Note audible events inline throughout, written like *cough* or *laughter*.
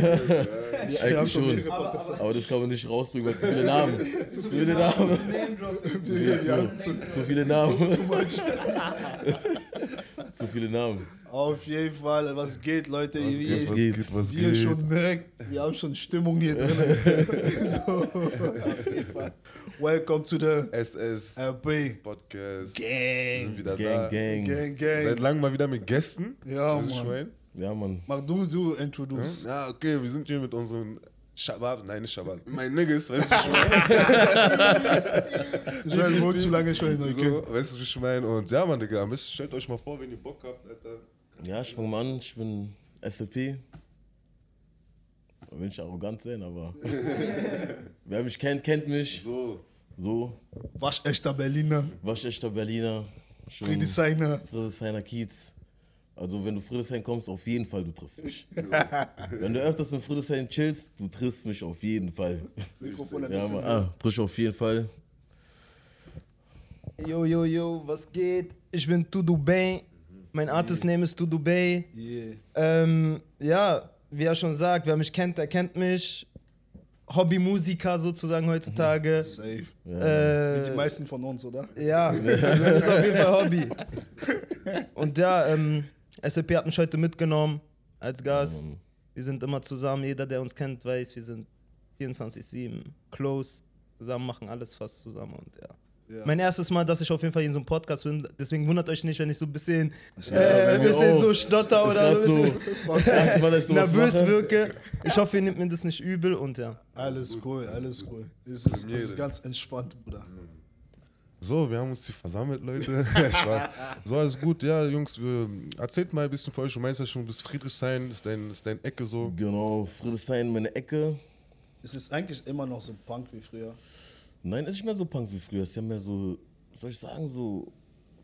Wir haben Eigentlich schon mehrere Podcasts. Aber das kann man nicht rausdrücken, weil zu viele Namen. *laughs* Zu viele Namen. Wir *laughs* zu, Zu viele Namen. *laughs* Zu viele Namen. Auf jeden Fall, was geht, Leute? Was geht, was geht? geht, was Wie ihr geht? schon merkt, wir haben schon Stimmung hier drin. so, auf jeden Fall. Welcome to the SS RB Podcast. Wir Gang. sind wieder Gang, da. Gang. Gang, Seit Gang. langem mal wieder mit Gästen. Ja, Mann. Ja, Mann. Mach du, du, introduce. Ja, okay, wir sind hier mit unseren Shabab, nein, nicht Shabab, mein Niggas, weißt du, wie ich *laughs* Ich werde wohl zu lange schon meine? okay. So, weißt du, wie ich meine? Und ja, Mann, Digga, am besten stellt euch mal vor, wenn ihr Bock habt, Alter. Ja, ich fange mal an. Ich bin SLP. Will ich arrogant sein, aber *laughs* wer mich kennt, kennt mich. So, So, Waschechter Berliner, waschechter Berliner. Friedrichshainer. Friedrichshainer Kiez. Also wenn du Friedrichshain kommst, auf jeden Fall, du triffst mich. *laughs* wenn du öfters in Friedrichshain chillst, du triffst mich auf jeden Fall. Mikrofon ein Ja, bisschen. Ah, triffst auf jeden Fall. Yo, yo, yo, was geht? Ich bin Tudu Bey. Mein Artist Name ist Tudu Bey. Yeah. Ähm, ja, wie er schon sagt, wer mich kennt, der kennt mich. Hobbymusiker sozusagen heutzutage. *laughs* Safe. Wie Äh, die meisten von uns, oder? ja, *laughs* das ist auf jeden Fall Hobby. Und ja, ähm, SLP hat mich heute mitgenommen als Gast. Wir sind immer zusammen. Jeder, der uns kennt, weiß, wir sind 24-7 close. Zusammen machen alles fast zusammen und ja. Ja. Mein erstes Mal, dass ich auf jeden Fall in so einem Podcast bin. Deswegen wundert euch nicht, wenn ich so ein bisschen, äh, ein bisschen so stotter oder so. Nervös wirke. Ich hoffe, ihr nehmt mir das nicht übel und ja. Alles cool, alles cool. Es ist, es ist ganz entspannt, Bruder. So, wir haben uns hier versammelt, Leute. *laughs* Spaß. So, alles gut. Ja, Jungs, wir, erzählt mal ein bisschen von euch. Du meinst ja schon, das Friedrichshain ist dein, ist dein Ecke so. Genau, Friedrichshain, meine Ecke. Es ist eigentlich immer noch so Punk wie früher. Nein, ist nicht mehr so punk wie früher. Ist ja mehr so, soll ich sagen, so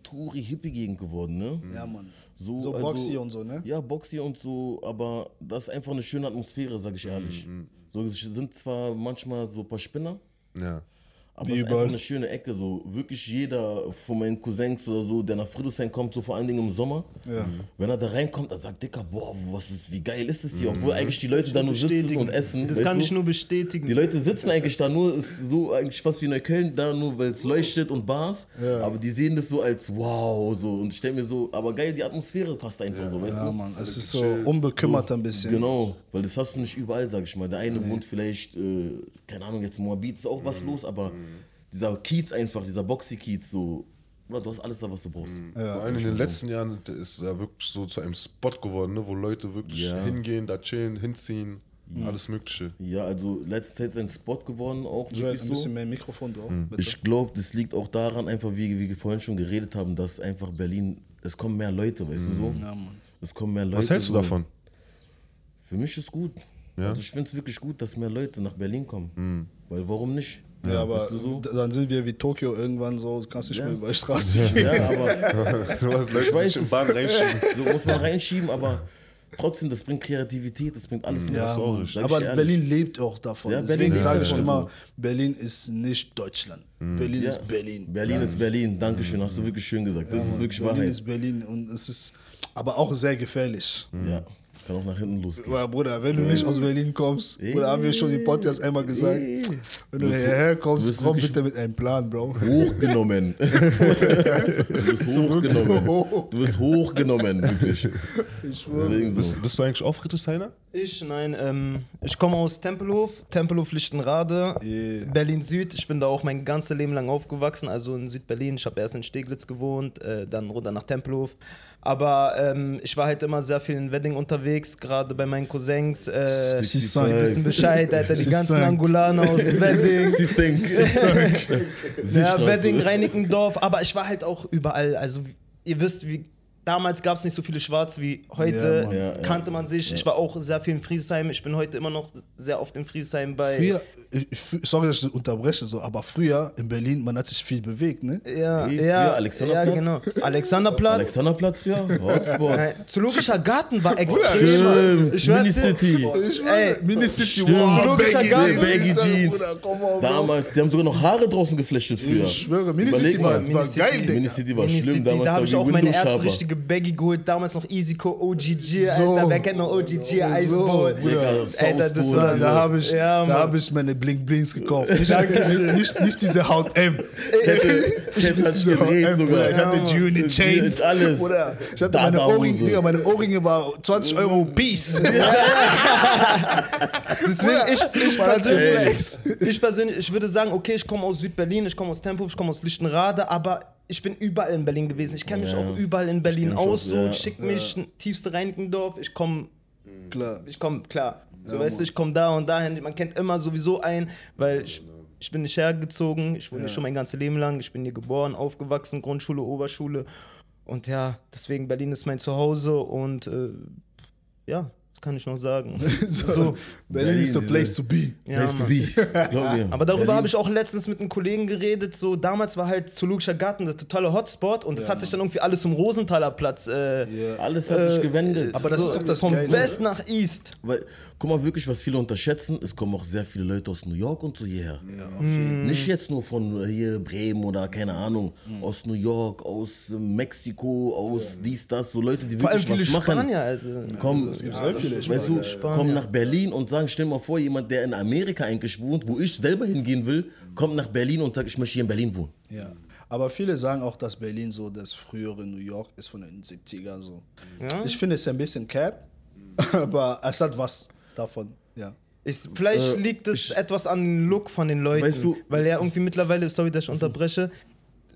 Touri-Hippie-Gegend geworden, ne? Ja, Mann. So, So also- Boxy und so, ne? Ja, Boxy und so, aber das ist einfach eine schöne Atmosphäre, sag ich ehrlich. So, es sind zwar manchmal so ein paar Spinner, Ja. Aber es ist einfach eine schöne Ecke. So. Wirklich jeder von meinen Cousins oder so, der nach Friedrichshain kommt, so vor allen Dingen im Sommer, Ja. wenn er da reinkommt, er sagt, Dicker, boah, was ist, wie geil ist es hier? Obwohl eigentlich die Leute da nur sitzen und essen. Das kann du? ich nur bestätigen. Die Leute sitzen eigentlich da nur, ist so eigentlich fast wie Neukölln, da nur weil es leuchtet und Bars. Aber die sehen das so als wow, so. Und ich stell mir so, aber geil, die Atmosphäre passt einfach so, weißt Ja, du? Mann. Es ist so unbekümmert ein bisschen. Genau, weil das hast du nicht überall, sag ich mal. Der eine wohnt vielleicht, äh, keine Ahnung, jetzt Moabit ist auch was los, aber dieser Kiez einfach, dieser Boxy-Kiez, so, Bruder, du hast alles da, was du brauchst. Vor allem in den letzten Jahren ist es ja wirklich so zu einem Spot geworden, ne, wo Leute wirklich Ja. hingehen, da chillen, hinziehen, alles Mögliche. Ja, also letzte Zeit ist ein Spot geworden, auch wirklich ein so. bisschen mehr Mikrofon, du auch, bitte. Ich glaube, das liegt auch daran, einfach wie, wie wir vorhin schon geredet haben, dass einfach Berlin, es kommen mehr Leute, weißt du so? Ja, Mann. Es kommen mehr Leute. Was hältst du so. davon? Für mich ist gut. Ja? Also ich finde es wirklich gut, dass mehr Leute nach Berlin kommen. Weil warum nicht? Ja, aber weißt du so? dann sind wir wie Tokio irgendwann so, du kannst nicht mehr über die Straße gehen. Ja, aber *laughs* Du hast Leute, weiß in. Bahn reinschieben. So muss man reinschieben, aber trotzdem, das bringt Kreativität, das bringt alles. Ja, ich aber. Berlin lebt auch davon. Ja, Deswegen Berlin sage ich immer, Berlin ist nicht Deutschland. Berlin Ja. ist Berlin. Berlin ist Berlin, Dankeschön, hast du wirklich schön gesagt. Das ist wirklich Berlin Wahrheit. ist Berlin und es ist aber auch sehr gefährlich. Ja, kann auch nach hinten losgehen. Aber Bruder, wenn du nicht aus Berlin kommst, oder haben wir schon im Podcast einmal gesagt, wenn du hierher kommst, komm bitte mit einem Plan, Bro. Hochgenommen. *laughs* du bist hochgenommen. Du bist hochgenommen, wirklich. Ich schwöre. Deswegen so. Bist, bist du eigentlich auch Friedrichshainer? Ich, nein, ähm, ich komme aus Tempelhof, Tempelhof Lichtenrade, Yeah. Berlin Süd. Ich bin da auch mein ganzes Leben lang aufgewachsen, also in Südberlin. Ich habe erst in Steglitz gewohnt, äh, dann runter nach Tempelhof. Aber ähm, ich war halt immer sehr viel in Wedding unterwegs, gerade bei meinen Cousins. Äh, Sie bisschen Bescheid, Alter, die *laughs* Sie ganzen. Angolaner aus Wedding. *laughs* Sie think. Ja, Wedding, Reinickendorf, aber ich war halt auch überall. Also, ihr wisst, wie. Damals gab es nicht so viele Schwarz wie heute. Ja. Ja, ja. kannte man sich. Ich war auch sehr viel in Friesheim. Ich bin heute immer noch sehr oft in Friesheim bei Früher- ich, sorry, dass ich das unterbreche, so, aber früher in Berlin, man hat sich viel bewegt, ne? Ja, Wie? ja, Alexanderplatz? ja, genau. Alexanderplatz. Alexanderplatz für Hotspot. Zoologischer Garten war extrem. Ich dir. Mini-City. Ich schwöre, Mini-City, stimmt. wow, Zoologischer Baggy, Garten. Baggy Jeans. Bruder. Damals, die haben sogar noch Haare draußen geflechtet früher. Ich schwöre, Mini-City Überleg war, geil, Digga. Mini-City war Mini schlimm, City, damals da habe war ich auch meine erste richtige Baggy geholt. Damals noch Easyco OGG, So. Alter. Wer kennt noch OGG? Iceball. Digga, Alter, das war Da, da habe ich, Ja, da hab ich meine Blink-Blinks gekauft. Nicht, nicht, nicht diese Haut M. Kette, Kette hat sich gedreht sogar. Ich hatte. Unit Chains. Alles. Bruder, ich hatte meine Ohrringe. Digga, meine Ohrringe war 20 Euro Piece. *laughs* Deswegen, ich, ich, persönlich, ich persönlich, ich würde sagen, okay, ich komme aus Südberlin, ich komme aus Tempelhof, ich komme aus Lichtenrade, aber ich bin überall in Berlin gewesen. Ich kenne mich Ja. auch überall in Berlin aus. auch, So, ja. ich schicke mich in tiefste Reinickendorf, ich komme Klar. ich komme klar. So weißt du, ich komme da und dahin. Man kennt immer sowieso einen, weil ich, ich bin nicht hergezogen. Ich wohne hier schon mein ganzes Leben lang. Ich bin hier geboren, aufgewachsen, Grundschule, Oberschule. Und ja, deswegen Berlin ist mein Zuhause und äh, ja, das kann ich noch sagen. *laughs* So, Berlin is the place to be. Ja, Place to be. *laughs* Glaub mir. Aber darüber habe ich auch letztens mit einem Kollegen geredet. So damals war halt Zoologischer Garten der totale Hotspot und das hat sich dann irgendwie alles zum Rosenthaler Platz. Äh, Ja. Alles hat sich gewendet. aber das so, ist doch das vom Geile, West nach East. Weil, guck mal, wirklich, was viele unterschätzen, es kommen auch sehr viele Leute aus New York und so hierher. Nicht jetzt nur von äh, hier Bremen oder keine Ahnung, aus New York, aus äh, Mexiko, aus dies, das, so Leute, die Vor wirklich was machen. Spanier, Alter. Kommen, es gibt sehr viele weißt du, Spanier, kommen nach Berlin und sagen, stell mal vor, jemand, der in Amerika eigentlich wohnt, wo ich selber hingehen will, kommt nach Berlin und sagt, ich möchte hier in Berlin wohnen. Ja. Aber viele sagen auch, dass Berlin so das frühere New York ist von den 70er so. Ich finde es ein bisschen cap, *laughs* aber es hat was davon. Ja. Ich, vielleicht liegt es etwas an dem Look von den Leuten. Äh, Weißt du- weil ja irgendwie mittlerweile, sorry, dass ich unterbreche,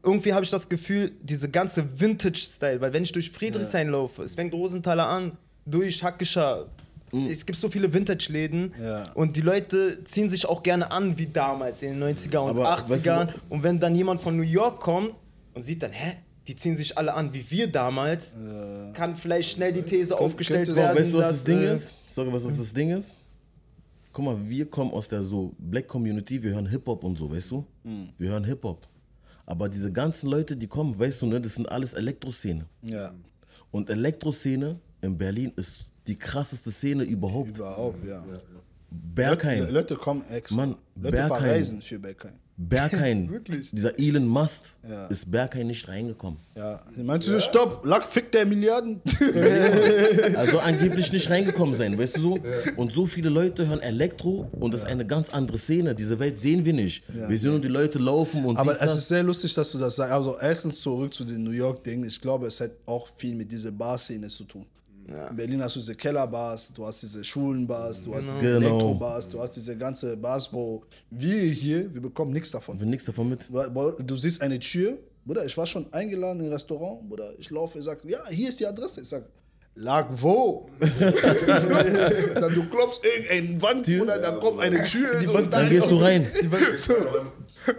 irgendwie habe ich das Gefühl, diese ganze Vintage-Style, weil wenn ich durch Friedrichshain laufe, es fängt Rosenthaler an, durch Hackischer, es gibt so viele Vintage-Läden Ja. und die Leute ziehen sich auch gerne an wie damals in den 90er und Aber weißt du 80ern. und wenn dann jemand von New York kommt und sieht dann, hä? Die ziehen sich alle an wie wir damals, kann vielleicht schnell die These aufgestellt könnte- werden. Weißt du, was dass, das Ding äh, ist? Sorry, was das Ding ist? Guck mal, wir kommen aus der so Black Community, wir hören Hip-Hop und so, weißt du? Wir hören Hip-Hop. Aber diese ganzen Leute, die kommen, weißt du, ne, das sind alles Elektroszene. Ja. Und Elektroszene in Berlin ist die krasseste Szene überhaupt. Überhaupt, ja. Berghain. Le- Leute kommen extra. Mann, Leute Berghain. verreisen für Berghain. Berghain, *laughs* Wirklich? dieser Elon Musk, Ja. ist Berghain nicht reingekommen. Ja. Meinst du, stopp, Lack fickt der Milliarden? *laughs* Also *laughs* angeblich nicht reingekommen sein, weißt du so? Und so viele Leute hören Elektro und das ist eine ganz andere Szene. Diese Welt sehen wir nicht. Wir sehen nur die Leute laufen und Aber dies, es das. ist sehr lustig, dass du das sagst. Also erstens zurück zu den New York-Dingen. Ich glaube, es hat auch viel mit dieser Bar-Szene zu tun. In Berlin hast du diese Kellerbars, du hast diese Schulenbars, du hast diese Genau. Elektrobars, du hast diese ganze Bars, wo wir hier, wir bekommen nichts davon. Wir nichts davon mit. Du, siehst eine Tür, Bruder, ich war schon eingeladen in ein Restaurant, Bruder, ich laufe, ich sag, ja, hier ist die Adresse. Ich sag, lag wo? dann *laughs* du klopfst irgendeine Wand, Bruder, dann kommt eine Tür. und Dann gehst du rein. So,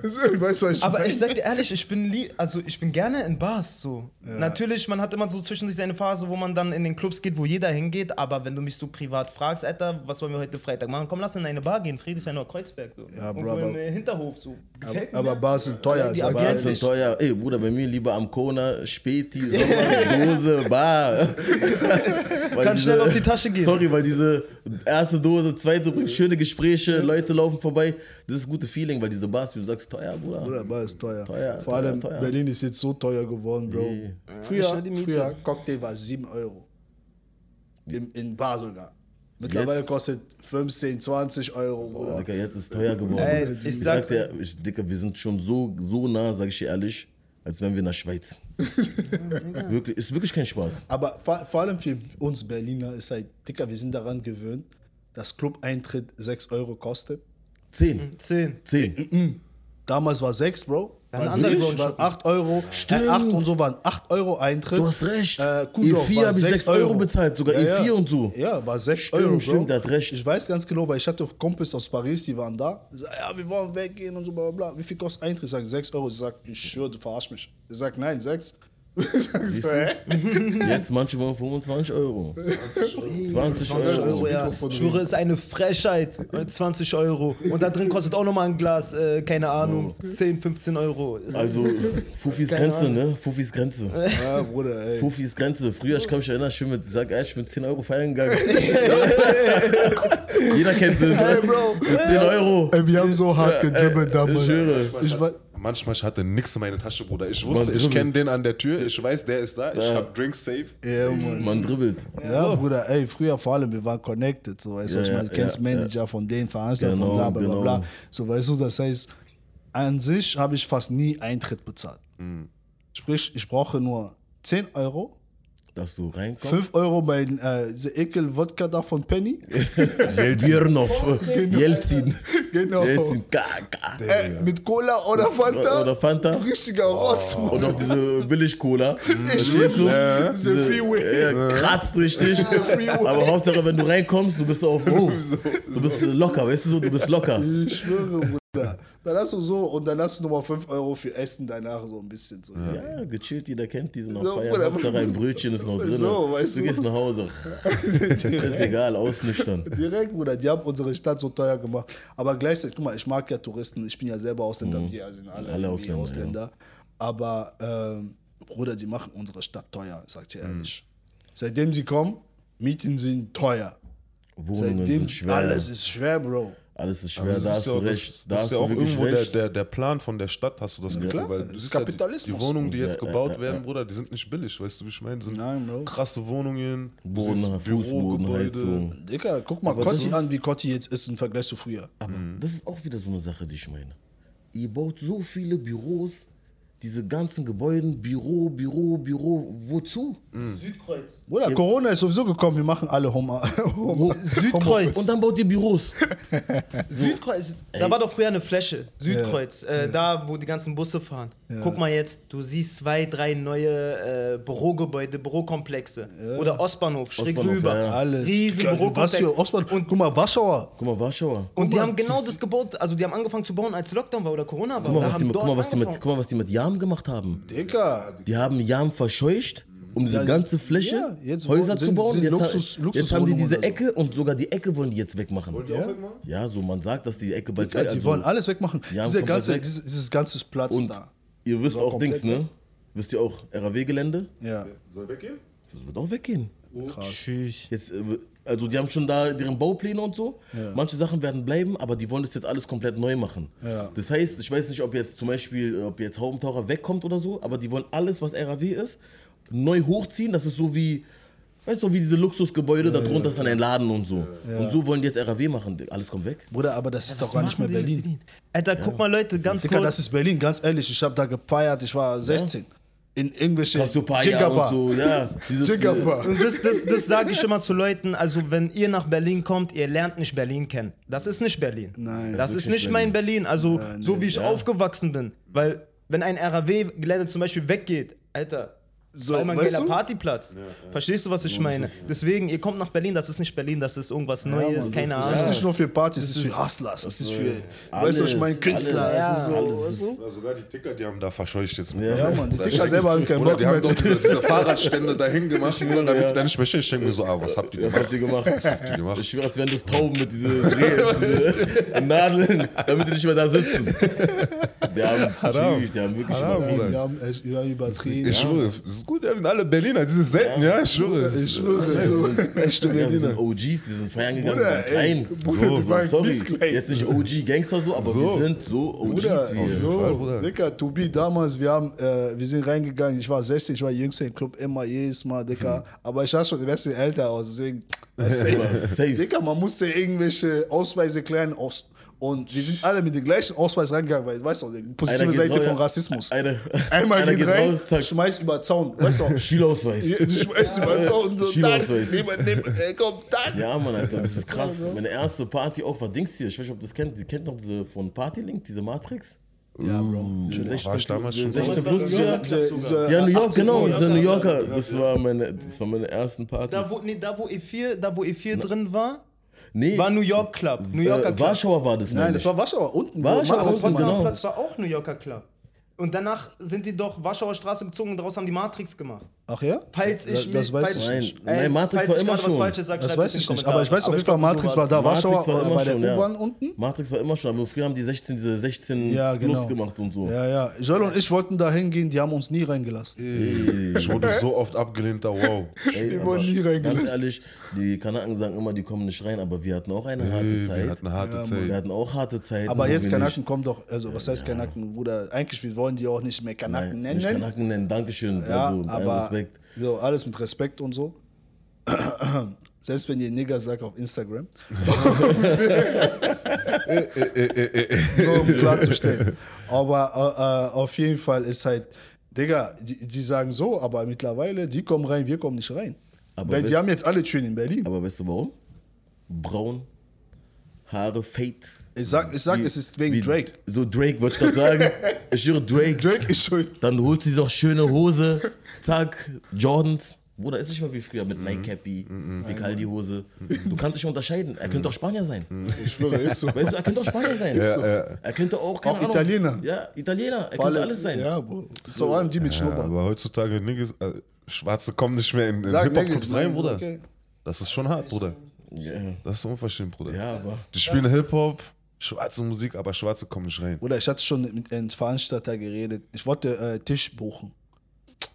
so, weißt du, was ich Aber meine? ich sag dir ehrlich, ich bin, also ich bin gerne in Bars so. Natürlich, man hat immer so zwischendurch seine Phase, wo man dann in den Clubs geht, wo jeder hingeht. Aber wenn du mich so privat fragst, Alter, was wollen wir heute Freitag machen? Komm, lass in eine Bar gehen, Friedrichshain oder Kreuzberg. So. Ja, Bro, aber- im äh, Hinterhof so. Gefällt mir. Aber Bars sind teuer, Die Bars sind teuer. Ey, Bruder, bei mir lieber am Kona, Späti, *laughs* Sommer, Dose, Bar. *laughs* Weil Kann schnell auf die Tasche gehen. Sorry, weil diese erste Dose, zweite bringt schöne Gespräche, Leute laufen vorbei. Das ist ein gutes Feeling, weil diese Bars, wie du sagst, teuer, Bruder. Bruder, Bar ist teuer. Teuer, Vor teuer, allem teuer. Berlin ist jetzt so teuer geworden, Bro. Nee. Früher, früher, Cocktail war 7 Euro. In, in Bar sogar. Mittlerweile Jetzt? kostet 15, 20 Euro, Bruder. Dicker, jetzt ist teuer geworden. Ey, ich ich sag- sag dir, ich, Dicker, wir sind schon so, so nah, sag ich dir ehrlich, als wären wir in der Schweiz. *laughs* wirklich, ist wirklich kein Spaß. Aber vor, vor allem für uns Berliner ist halt, Dicker, wir sind daran gewöhnt, dass Club-Eintritt 6 Euro kostet. Zehn. Zehn. Zehn. Damals war 6, Bro. War andere 6, Bro- war 8 Euro. Stimmt. Äh, 8 und so waren 8 Euro Eintritt. Du hast recht. Äh, Kuhdorf E4 war habe ich 6 Euro bezahlt, sogar E4 und so. Ja, war 6 Stimmt, Euro. Stimmt, der hat recht. Ich weiß ganz genau, weil ich hatte Kumpels aus Paris, die waren da. Die sagen, ja, wir wollen weggehen und so bla bla bla. Wie viel kostet Eintritt? Ich sage 6 Euro. Ich sage, ich schwöre, du verarsch mich. Ich sage, nein, 6. Siehst du? Jetzt manche wollen 25 Euro. 20 Euro. Euro, ja. Ich schwöre, ist eine Frechheit. Äh, 20 Euro. Und da drin kostet auch nochmal ein Glas, äh, keine Ahnung, 10, 15 Euro. Ist- Also Fufis Keine Grenze, Ahnung. ne? Fufis Grenze. Ja, Bruder, ey. Fufis Grenze. Früher, ich kann mich erinnern, ich bin mit, sag ehrlich, ich bin 10 Euro feiern gegangen. *laughs* Jeder kennt das. Hey, Bro. Mit 10 Euro. Ey, wir haben so hart gedribbelt Ich damals. schwöre. Ich war, Manchmal ich hatte nichts in meiner Tasche, Bruder. Ich wusste, Man ich kenne den an der Tür, ich weiß, der ist da, ich hab Drinks safe. ja, Mann. Man dribbelt. Ja, Bruder, ey, früher vor allem, wir waren connected, so, weißt du, Ja, ich meine, du ja, kennst ja, Manager von den Veranstaltern, Genau, von bla, bla, bla, genau. bla. So, weißt du, das heißt, an sich habe ich fast nie Eintritt bezahlt. Sprich, ich brauche nur 10 Euro, Dass du reinkommst. 5 Euro mein äh, diese Ekel-Wodka da von Penny. *laughs* Birnov. Jelzin. Genau. Jelzin. Ka, ka. Äh, mit Cola oder Fanta. Oder Fanta. Richtiger Rotz, Mann. Und noch diese Billig-Cola. Ich du? schwöre, diese Freeway. Ja, kratzt richtig. Aber Hauptsache, wenn du reinkommst, du bist auf oh, *laughs* Du bist locker, weißt du so, du bist locker. Ich schwöre, Bruder. Dann hast du so und dann hast du nochmal 5 Euro für Essen danach so ein bisschen. So. Ja, gechillt, jeder kennt diesen noch So. Bruder. Hauptsache ein Brötchen ist noch drin. So, weißt du du. gehst nach Hause. ist egal, ausnüchtern. Direkt, Bruder, die haben unsere Stadt so teuer gemacht. Aber gleichzeitig, guck mal, ich mag ja Touristen, ich bin ja selber Ausländer, wir sind alle, Alle Ausländer, Ausländer. Aber, ähm, Bruder, die machen unsere Stadt teuer, sag ich dir ehrlich. Seitdem sie kommen, Mieten sind teuer. Wohnungen Seitdem sind schwer. alles ist schwer, Bro. Alles ist schwer, da ist hast ja du recht. Das, Da das ist ja auch wirklich irgendwo der, der, der Plan von der Stadt, hast du das Gefühl? klar, weil das ist siehst ja, Kapitalismus. Die, die Wohnungen, die jetzt Ja, ja, gebaut ja, werden, Bruder, die sind nicht billig, weißt du, wie ich meine? Sind Nein, Bro. krasse Wohnungen, du Boden, Fußboden, Bürogebäude. Heizung. Digga, guck mal Aber Kotti an, wie Kotti jetzt ist im Vergleich zu früher. Aber das ist auch wieder so eine Sache, die ich meine. Ihr baut so viele Büros, diese ganzen Gebäuden, Büro, Büro, Büro, wozu? Südkreuz. Bruder, Corona ist sowieso gekommen, wir machen alle Home. *laughs* Home Südkreuz. Und dann baut ihr Büros. *laughs* Südkreuz, da war doch früher eine Fläche. Südkreuz, äh, da wo die ganzen Busse fahren. Guck mal jetzt, du siehst zwei, drei neue äh, Bürogebäude, Bürokomplexe. Oder Ostbahnhof, schräg Ostbahnhof, rüber. ja, ja. Alles. Riesen Was Bürokomplex. für Ostbahn? Und guck mal, Warschauer. Guck mal, Warschauer. Und die haben genau das gebaut, also die haben angefangen zu bauen, als Lockdown war oder Corona war. Guck mal, was die, mit- guck, dort mal, was die mit, angefangen. Die Jam gemacht haben. Digga. Die haben Jam verscheucht, um diese Ja, ganze Fläche, ja, jetzt Häuser sind- zu bauen. sind jetzt, Luxus- ha- jetzt haben die diese. Ecke und sogar die Ecke wollen die jetzt wegmachen. Ja? Ja, so man sagt, dass die Ecke bald Ja, weg die also- wollen alles wegmachen. Ja, Diese ganze, weg. dieses, dieses ganze Platz Und da. ihr wisst auch Dings, ne? Wisst ihr auch RAW-Gelände? Ja, Soll weggehen? Das wird auch weggehen. krass. Tschüss. Jetzt, äh, also die haben schon da deren Baupläne und so. Manche Sachen werden bleiben, aber die wollen das jetzt alles komplett neu machen. Ja. Das heißt, ich weiß nicht, ob jetzt zum Beispiel, ob jetzt Haubentaucher wegkommt oder so, aber die wollen alles, was RAW ist, neu hochziehen. Das ist so wie, weißt du, wie diese Luxusgebäude, darunter ist dann ein Laden und so. Und so wollen die jetzt RAW machen. Alles kommt weg. Bruder, aber das ist doch gar nicht mehr machen die in Berlin. Alter, guck mal Leute, ganz Digga, kurz. das ist Berlin, ganz ehrlich. Ich habe da gefeiert, ich war 16. In irgendwelche Cassiopeia und so, ja. Und das, das, das sage ich immer zu Leuten, also wenn ihr nach Berlin kommt, ihr lernt nicht Berlin kennen. Das ist nicht Berlin. Nein. Das ist nicht mein Berlin, also so wie ich ja. aufgewachsen bin. Weil wenn ein RAW-Gelände zum Beispiel weggeht, Alter, So, ein weißt geiler du? Partyplatz. Verstehst du, was ich meine? Deswegen, ihr kommt nach Berlin, das ist nicht Berlin, das ist irgendwas Neues, Mann, keine das ist Ahnung. nicht nur für Partys, das ist für Hustlers, das ist für, weißt du, alles, ich meine, Künstler, alles, das ist so, alles weißt du? Ja, sogar die Ticker, die haben da verscheucht jetzt. Ja, Mann, die Ticker selber haben keinen Bock die haben diese, diese Fahrradstände dahin gemacht, *laughs* damit ja. ich da nicht mehr stehe. Ich denke mir so, ah, was habt ihr Was gemacht? habt ihr gemacht? Was habt ihr gemacht? Ich schwöre, als wären das Tauben mit diesen diese Nadeln, damit die nicht mehr da sitzen. Die haben, die haben wirklich übertrieben. Haben ja, übertrieben. Ich schwöre, es ist gut, wir sind alle Berliner, das ist selten, ja, ich schwöre. Ich schwöre, so echte *laughs* Ja, wir Berliner. sind OGs, wir sind feiern gegangen, Bruder, wir klein. Bruder, wir waren sorry, jetzt nicht OG Gangster so, aber wir sind so OGs Bruder, wie so, Bruder. Dicker, to be damals, wir haben, äh, wir sind reingegangen, ich war 16, ich war jüngster im Club, immer jedes Mal, Dicker, aber ich sah schon ein bisschen älter aus, deswegen, *laughs* safe. Safe. Dicker, man musste irgendwelche Ausweise klären aus, und wir sind alle mit dem gleichen Ausweis reingegangen, weil, weißt du, die positive Seite raus, von. Rassismus. Eine- Einmal geht geht rein, raus, schmeißt über Zaun, weißt du, Schülerausweis. Ja, du schmeißt über Zaun, so, Schülerausweis. dann, niemand nimmt, ey, komm, dann. Ja, Mann, Alter, das ist krass. Meine erste Party auch war Dings hier. Ich weiß nicht, ob ihr das kennt. Ihr kennt noch diese von Partylink, diese Matrix? Ja, Bro. Diese 16, war ich damals schon 16 plus ja. Ja, New York, 18 genau, diese New Yorker. Das war meine, das war meine ersten Da Partys. wo, nee, da wo E4, da wo E4 drin war, Nee, war New York Club. New Yorker äh, Club. Warschauer war das, Nein, meine das war Warschauer, unten. Warschauer, Matrix unten, war. genau. Platz war auch New Yorker Club. Und danach sind die doch Warschauer Straße gezogen und daraus haben die Matrix gemacht. Ach ja? Falls ich das, mich- das weiß falls- ich Nein, nicht. nein, Matrix falls war ich immer schon. Falsches sag, Das weiß ich nicht. Aber ich weiß auf Kommentare. jeden Fall, Matrix war da. Matrix Warschauer war äh, immer bei der schon, ja. U-Bahn unten. Matrix war immer schon, aber früher haben die 16, diese 16 Ja, genau. plus gemacht und so. Ja, ja. Joel und ich wollten da hingehen, die haben uns nie reingelassen. Ich wurde so oft abgelehnt, da wow. Ey, aber wurden nie reingelassen. Ganz ehrlich, die Kanaken sagen immer, die kommen nicht rein, aber wir hatten auch eine harte Ey, Zeit. Wir hatten eine harte Wir Zeit. hatten auch harte Zeiten. Aber jetzt wir Kanaken kommen doch, also was heißt Kanaken, Bruder? Eigentlich, wir wollen die auch nicht mehr nicht, Kanaken nein, nicht nennen. Kanaken nennen, Dankeschön. Ja, also, aber Respekt. so alles mit Respekt und so. *clears throat* Selbst wenn ihr Nigger sagt auf Instagram. *laughs* Nur um klarzustellen. Aber äh, äh, auf jeden Fall ist halt, Digga, die, die sagen so, aber mittlerweile, die kommen rein, wir kommen nicht rein. Aber Weil die haben jetzt alle Türen in Berlin. Aber weißt du warum? Braun, Haare, Fade. Ich sag, ich sag es ist wegen Wie- Drake. So Drake, wollte ich gerade sagen. Ich höre Drake. *laughs* Drake ist schuld. Dann holt sie doch schöne Hose, zack, Jordans. Bruder, ist nicht mehr wie früher mit Mhm. Nike Cappy, Picaldi Hose. Du kannst dich unterscheiden. Er könnte auch Spanier sein. Ich schwöre, ist so. Weißt du, er könnte auch Spanier sein. Er könnte auch, keine Auch Ahnung, Italiener. Ja, Italiener. Er Vor könnte alles sein. Ja, Bro. So allem die mit Ja, Schnurrbart. aber heutzutage, Niggas, äh, Schwarze kommen nicht mehr in, in Hip-Hop-Clubs rein, Bruder. okay. Das ist schon hart, Bruder. Ja, Das ist unverschämt, Bruder. ja aber Die spielen Hip-Hop, schwarze Musik, aber Schwarze kommen nicht rein. Oder ich hatte schon mit einem Veranstalter geredet. Ich wollte äh, Tisch buchen.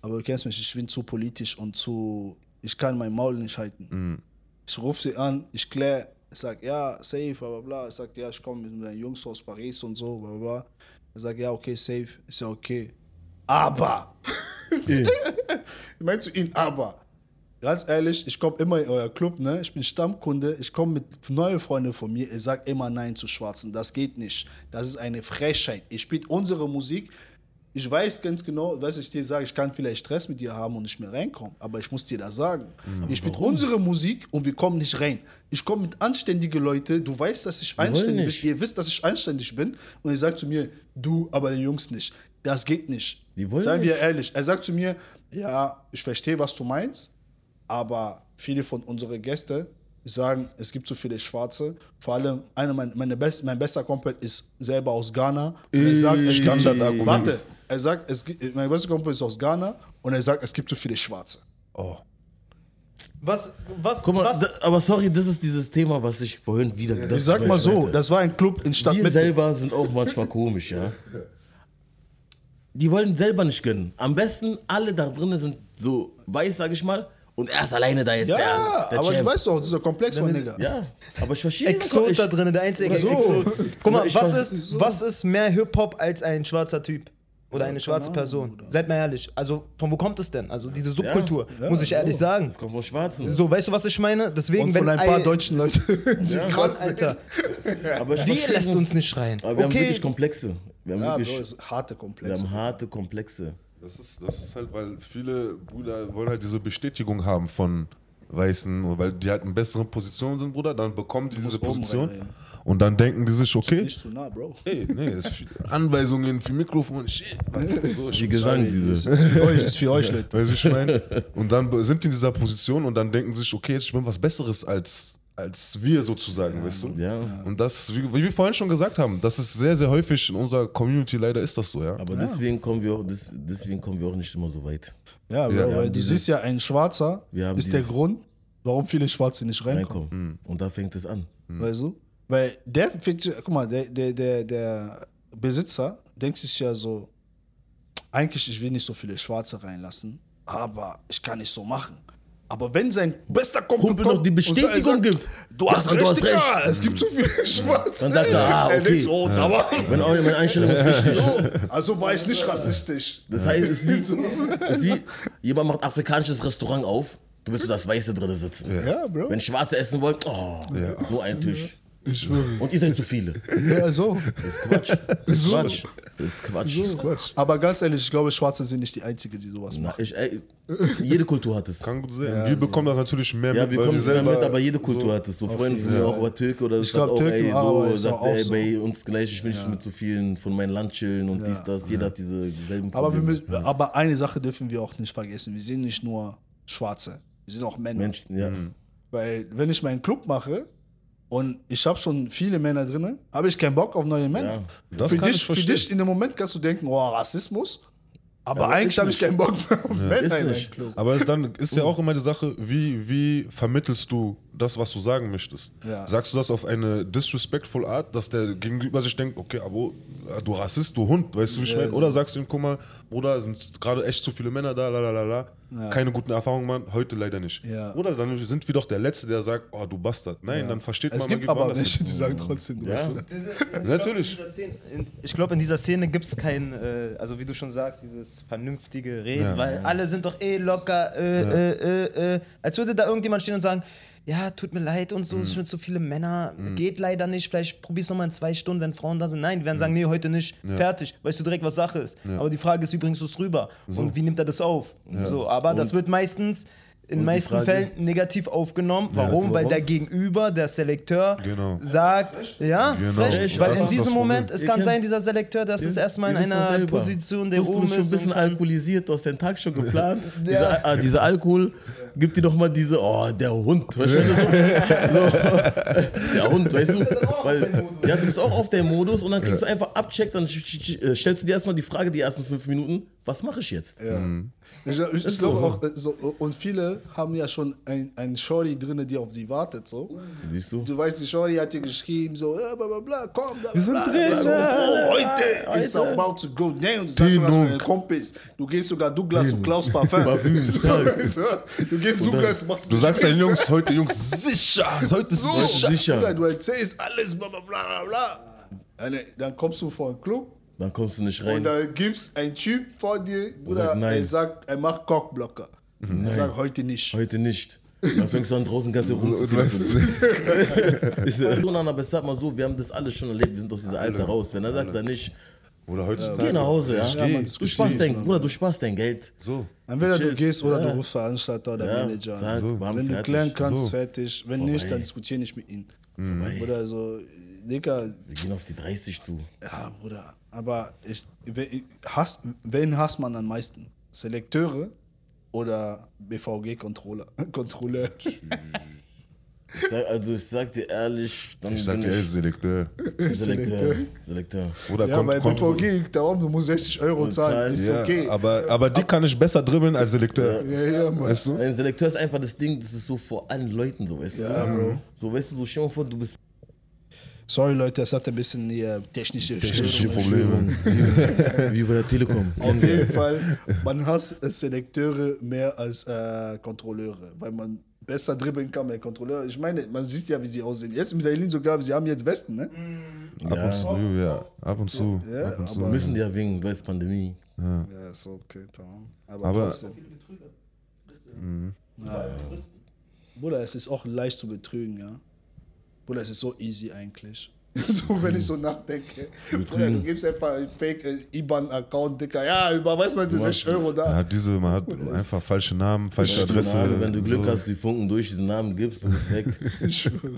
Aber du kennst mich, ich bin zu politisch und zu. Ich kann mein Maul nicht halten. Ich rufe sie an, ich kläre, ich sag, ja, safe, bla bla bla. Ich sag, ja, ich komme mit meinen Jungs aus Paris und so, bla bla bla. Er sagt, ja, okay, safe. Ich sag, okay. Aber. ich *laughs* meine zu ihm, aber. Ganz ehrlich, ich komme immer in euer Club, ne? Ich bin Stammkunde, ich komme mit neuen Freunden von mir, ihr sagt immer Nein zu Schwarzen. Das geht nicht. Das ist eine Frechheit. Ihr spielt unsere Musik. Ich weiß ganz genau, was ich dir sage, ich kann vielleicht Stress mit dir haben und nicht mehr reinkommen, aber ich muss dir das sagen. Ihr spielt unsere Musik und wir kommen nicht rein. Ich komme mit anständigen Leuten, du weißt, dass ich anständig bin, ihr wisst, dass ich anständig bin und ihr sagt zu mir, du, aber die Jungs nicht. Das geht nicht. Die wollen Seien wir ehrlich. Er sagt zu mir, ja, ich verstehe, was du meinst, aber viele von unseren Gästen sagen, es gibt zu viele Schwarze. Vor allem einer mein, meine best, mein bester Kumpel ist selber aus Ghana. Und er sagt, es gibt, Standardargument. warte, er sagt, es gibt, mein bester Kumpel ist aus Ghana und er sagt, es gibt zu viele Schwarze. Oh. Was, was, Guck mal, was, da, aber sorry, das ist dieses Thema, was ich vorhin wieder das Ich sag mal so, das war ein Club in Wir Stadtmitte. selber sind auch manchmal komisch, ja. Die wollen selber nicht gönnen. Am besten alle da drinnen sind so weiß, sag ich mal, und er ist alleine da jetzt Ja, der, der aber du Champ. weißt doch, dieser Komplex von Nigger. Ja, aber ich verstehe diesen Exot da drin, der einzige So. Exot. Guck mal, was ist, was ist mehr Hip-Hop als ein schwarzer Typ? Oder eine schwarze Person? Seid mal ehrlich. Also, von wo kommt es denn? Also, diese Subkultur, muss ich ehrlich sagen. Das kommt von Schwarzen. So, weißt du, was ich meine? Deswegen, Und wenn von ein paar deutschen Leuten, die *laughs* Ja. *laughs* krass. Alter, *laughs* aber ich wir verstehe lässt uns nicht schreien. Aber wir haben Okay, wirklich Komplexe. Wir haben Ja, Bro, wirklich, ist harte wir Komplexe. haben harte Komplexe. Das ist, das ist halt, weil viele Brüder wollen halt diese Bestätigung haben von Weißen, weil die halt in besseren Positionen sind, Bruder, dann bekommen die diese Position reinreden. Und dann denken die sich, okay, Nicht zu nah, Bro. ey, nee, es ist viel Anweisungen für Mikrofon, shit. So, Die Gesang, Das diese. ist für euch, das ist für euch, Leute. Weißt du, wie ich meine? Und dann sind die in dieser Position und dann denken sie sich, okay, jetzt ich bin was Besseres als, als wir sozusagen, weißt du? Ja. Und das, wie, wie wir vorhin schon gesagt haben, das ist sehr, sehr häufig in unserer Community, leider ist das so, ja. Aber deswegen, kommen wir auch, des, deswegen kommen wir auch nicht immer so weit. Ja, Ja, weil du dieses- siehst ja, ein Schwarzer ist der dieses- Grund, warum viele Schwarze nicht reinkommen. Reinkommen. Und da fängt es an. Weißt du? Weil der, guck mal, der, der, der, der Besitzer denkt sich ja so, eigentlich, ich will nicht so viele Schwarze reinlassen, aber ich kann nicht so machen. Aber wenn sein bester Kumpel, Kumpel noch die Bestätigung sagt, gibt. du hast Ja, recht, du hast recht. es gibt zu viele *laughs* Schwarze. Dann sagt er, ah, okay. denkt oh, da war Wenn auch meine Einstellung ist richtig. *laughs* Also war ich nicht rassistisch. Das heißt, es ist wie, *laughs* es ist wie jemand macht afrikanisches Restaurant auf, du willst du das Weiße drin sitzen. Ja, Bro. Wenn Schwarze essen wollen, oh, nur ein Tisch. Ich schwöre. Und ihr seid zu viele. Ja, so. Das ist Quatsch. Das ist Quatsch. Das ist Quatsch. Das ist Quatsch. Aber ganz ehrlich, ich glaube, Schwarze sind nicht die Einzigen, die sowas machen. Na, ich, ey, jede Kultur hat es. Kann gut sein. wir bekommen das natürlich mehr Ja, mit, wir weil kommen selber selber mit, aber jede Kultur hat es. So Freunde von mir auch, aber Türke oder das glaub, sagt auch, Türken, ey, so, ist sagt auch er, ey, so. bei uns gleich, ich will nicht mit zu vielen von meinen Land chillen und dies, das. Jeder hat diese selben Aber, wir Probleme. aber eine Sache dürfen wir auch nicht vergessen. Wir sind nicht nur Schwarze. Wir sind auch Männer. Menschen, ja. Weil wenn ich meinen Club mache, und ich habe schon viele Männer drin, habe ich keinen Bock auf neue Männer. das für, kann dich, ich für dich in dem Moment kannst du denken, oh, Rassismus. Aber aber eigentlich habe ich keinen Bock mehr auf Männer ist in nicht. Aber es dann ist ja auch immer die Sache, wie, wie vermittelst du das, was du sagen möchtest? Ja. Sagst du das auf eine disrespectful Art, dass der Gegenüber sich denkt, okay, aber äh, du Rassist, du Hund, weißt du, wie ich meine? Oder sagst du ihm, guck mal, Bruder, sind gerade echt zu viele Männer da, la la la la. Keine guten Erfahrungen, Mann, heute leider nicht. Ja. Oder dann sind wir doch der Letzte, der sagt, oh, du Bastard. Nein, dann versteht Es man, gibt man aber welche, die sagen trotzdem, du bist Natürlich. Ich glaube, in dieser Szene gibt es kein, äh, also wie du schon sagst, dieses vernünftige Reden, Ja. weil alle sind doch eh locker, äh, äh, äh, äh, als würde da irgendjemand stehen und sagen, ja, tut mir leid und Mhm. so, es sind zu viele Männer, geht leider nicht, vielleicht probier's nochmal in zwei Stunden, wenn Frauen da sind. Nein, die werden sagen, nee, heute nicht, fertig, weißt du direkt, was Sache ist. Aber die Frage ist, wie bringst du es rüber? Und wie nimmt er das auf? So, aber das wird meistens in die meisten Fällen negativ aufgenommen. Warum? weißt du Weil warum? der Gegenüber, der Selekteur, Genau. sagt, ja, Genau. frech, Das weil ist in das diesem. Moment, es Ihr kann sein, dieser Selekteur, das ist erstmal in einer. Position, der oben bist schon ist. ein bisschen alkoholisiert, du hast den Tag schon *laughs* geplant. dieser, ah, dieser Alkohol gibt dir doch mal diese, oh, der Hund. Weißt du, *laughs* so, so, *laughs* der Hund, weißt du? Weil, ja, du bist auch auf der Modus und dann kriegst du einfach abcheckt, dann äh, stellst du dir erstmal die Frage, die ersten fünf Minuten, was mache ich jetzt? Ja. Ich, ich, ich glaube auch, äh, so, und viele haben ja schon ein, ein Shorty drin, die auf sie wartet. So. Siehst du? Du weißt, die Shorty hat dir geschrieben, so, ja, bla bla bla, komm, bla, bla, sind bla. drin, so, oh, heute ist Heute. about to go down. Du sagst sogar zu deinen Kumpels, du gehst sogar Douglas und Klaus Parfum. *laughs* Du gehst Douglas, machst Du sagst deinen *laughs* Jungs heute, Jungs, sicher, heute so, sicher. sicher. Du erzählst alles, bla bla bla bla. Dann kommst du vor einen Club Dann kommst du nicht rein. und da gibt's ein Typ vor dir, Bruder, sagt nein. er sagt, er macht Cockblocker. Er sagt heute nicht. Heute nicht. Dann *laughs* fängst du an draußen ganz rum zu Du weißt, *laughs* Ist ja schon an, aber sag mal so, wir haben das alles schon erlebt, wir sind aus dieser Alter raus. Wenn er sagt, dann nicht, Oder heutzutage. geh nach Hause, ja. Ja, du sparst dein, man. Bruder, du sparst dein Geld. So. Entweder du Chillst. gehst oder Ja. du rufst Veranstalter oder Ja, Manager. sag, an. bam, Wenn du fertig. klären kannst, So. fertig. Wenn Vorbei. nicht, dann diskutier nicht mit ihnen. Vorbei. Oder so, Digga, Wir gehen auf die 30 zu. ja, Bruder. Aber ich, wen, Hass, wen hasst man am meisten? Selekteure oder BVG-Controller? Controller. *laughs* Ich sag, also ich sag dir ehrlich, dann Ich sag bin dir, ey, ich Selekteur. Selekteur. Selekteur. Oder Ja, bei BVG, darum, du musst 60 Euro zahlen. zahlen, Ist ja, okay. aber, aber die kann ich besser dribbeln als Selekteur. Ja, ja, Mann. Weißt du? Ein Selekteur ist einfach das Ding, das ist so vor allen Leuten so, weißt Ja, du? Bro. So, weißt du, so stell dir vor, du bist Sorry, Leute, es hat ein bisschen hier technische, Technische Störungen. Probleme. wie bei der Telekom. Auf jeden Fall, man hasst äh, Selekteure mehr als äh, Kontrolleure, weil man besser dribbeln kann mit Kontrolleure. Ich meine, man sieht ja, wie sie aussehen. Jetzt mit Eileen sogar, sie haben jetzt Westen, ne? Ab und zu, ja. Ab und zu. Ja, ab und zu. Wir müssen ja wegen, weißt Pandemie. Ja, ist okay, tamam. Aber, Aber- trotzdem. Ja. Bruder, es ist auch leicht zu betrügen, ja. Bruder, es ist so easy eigentlich. *laughs* so, wenn ich so nachdenke. Bruder, du gibst einfach einen Fake äh, IBAN-Account, Dicker. Ja, überweis mal diese 60 Euro Man da. hat diese, man hat einfach falsche Namen, falsche Adresse. Name, wenn du Glück so. hast, die Funken durch diesen Namen gibst, du bist weg. *laughs*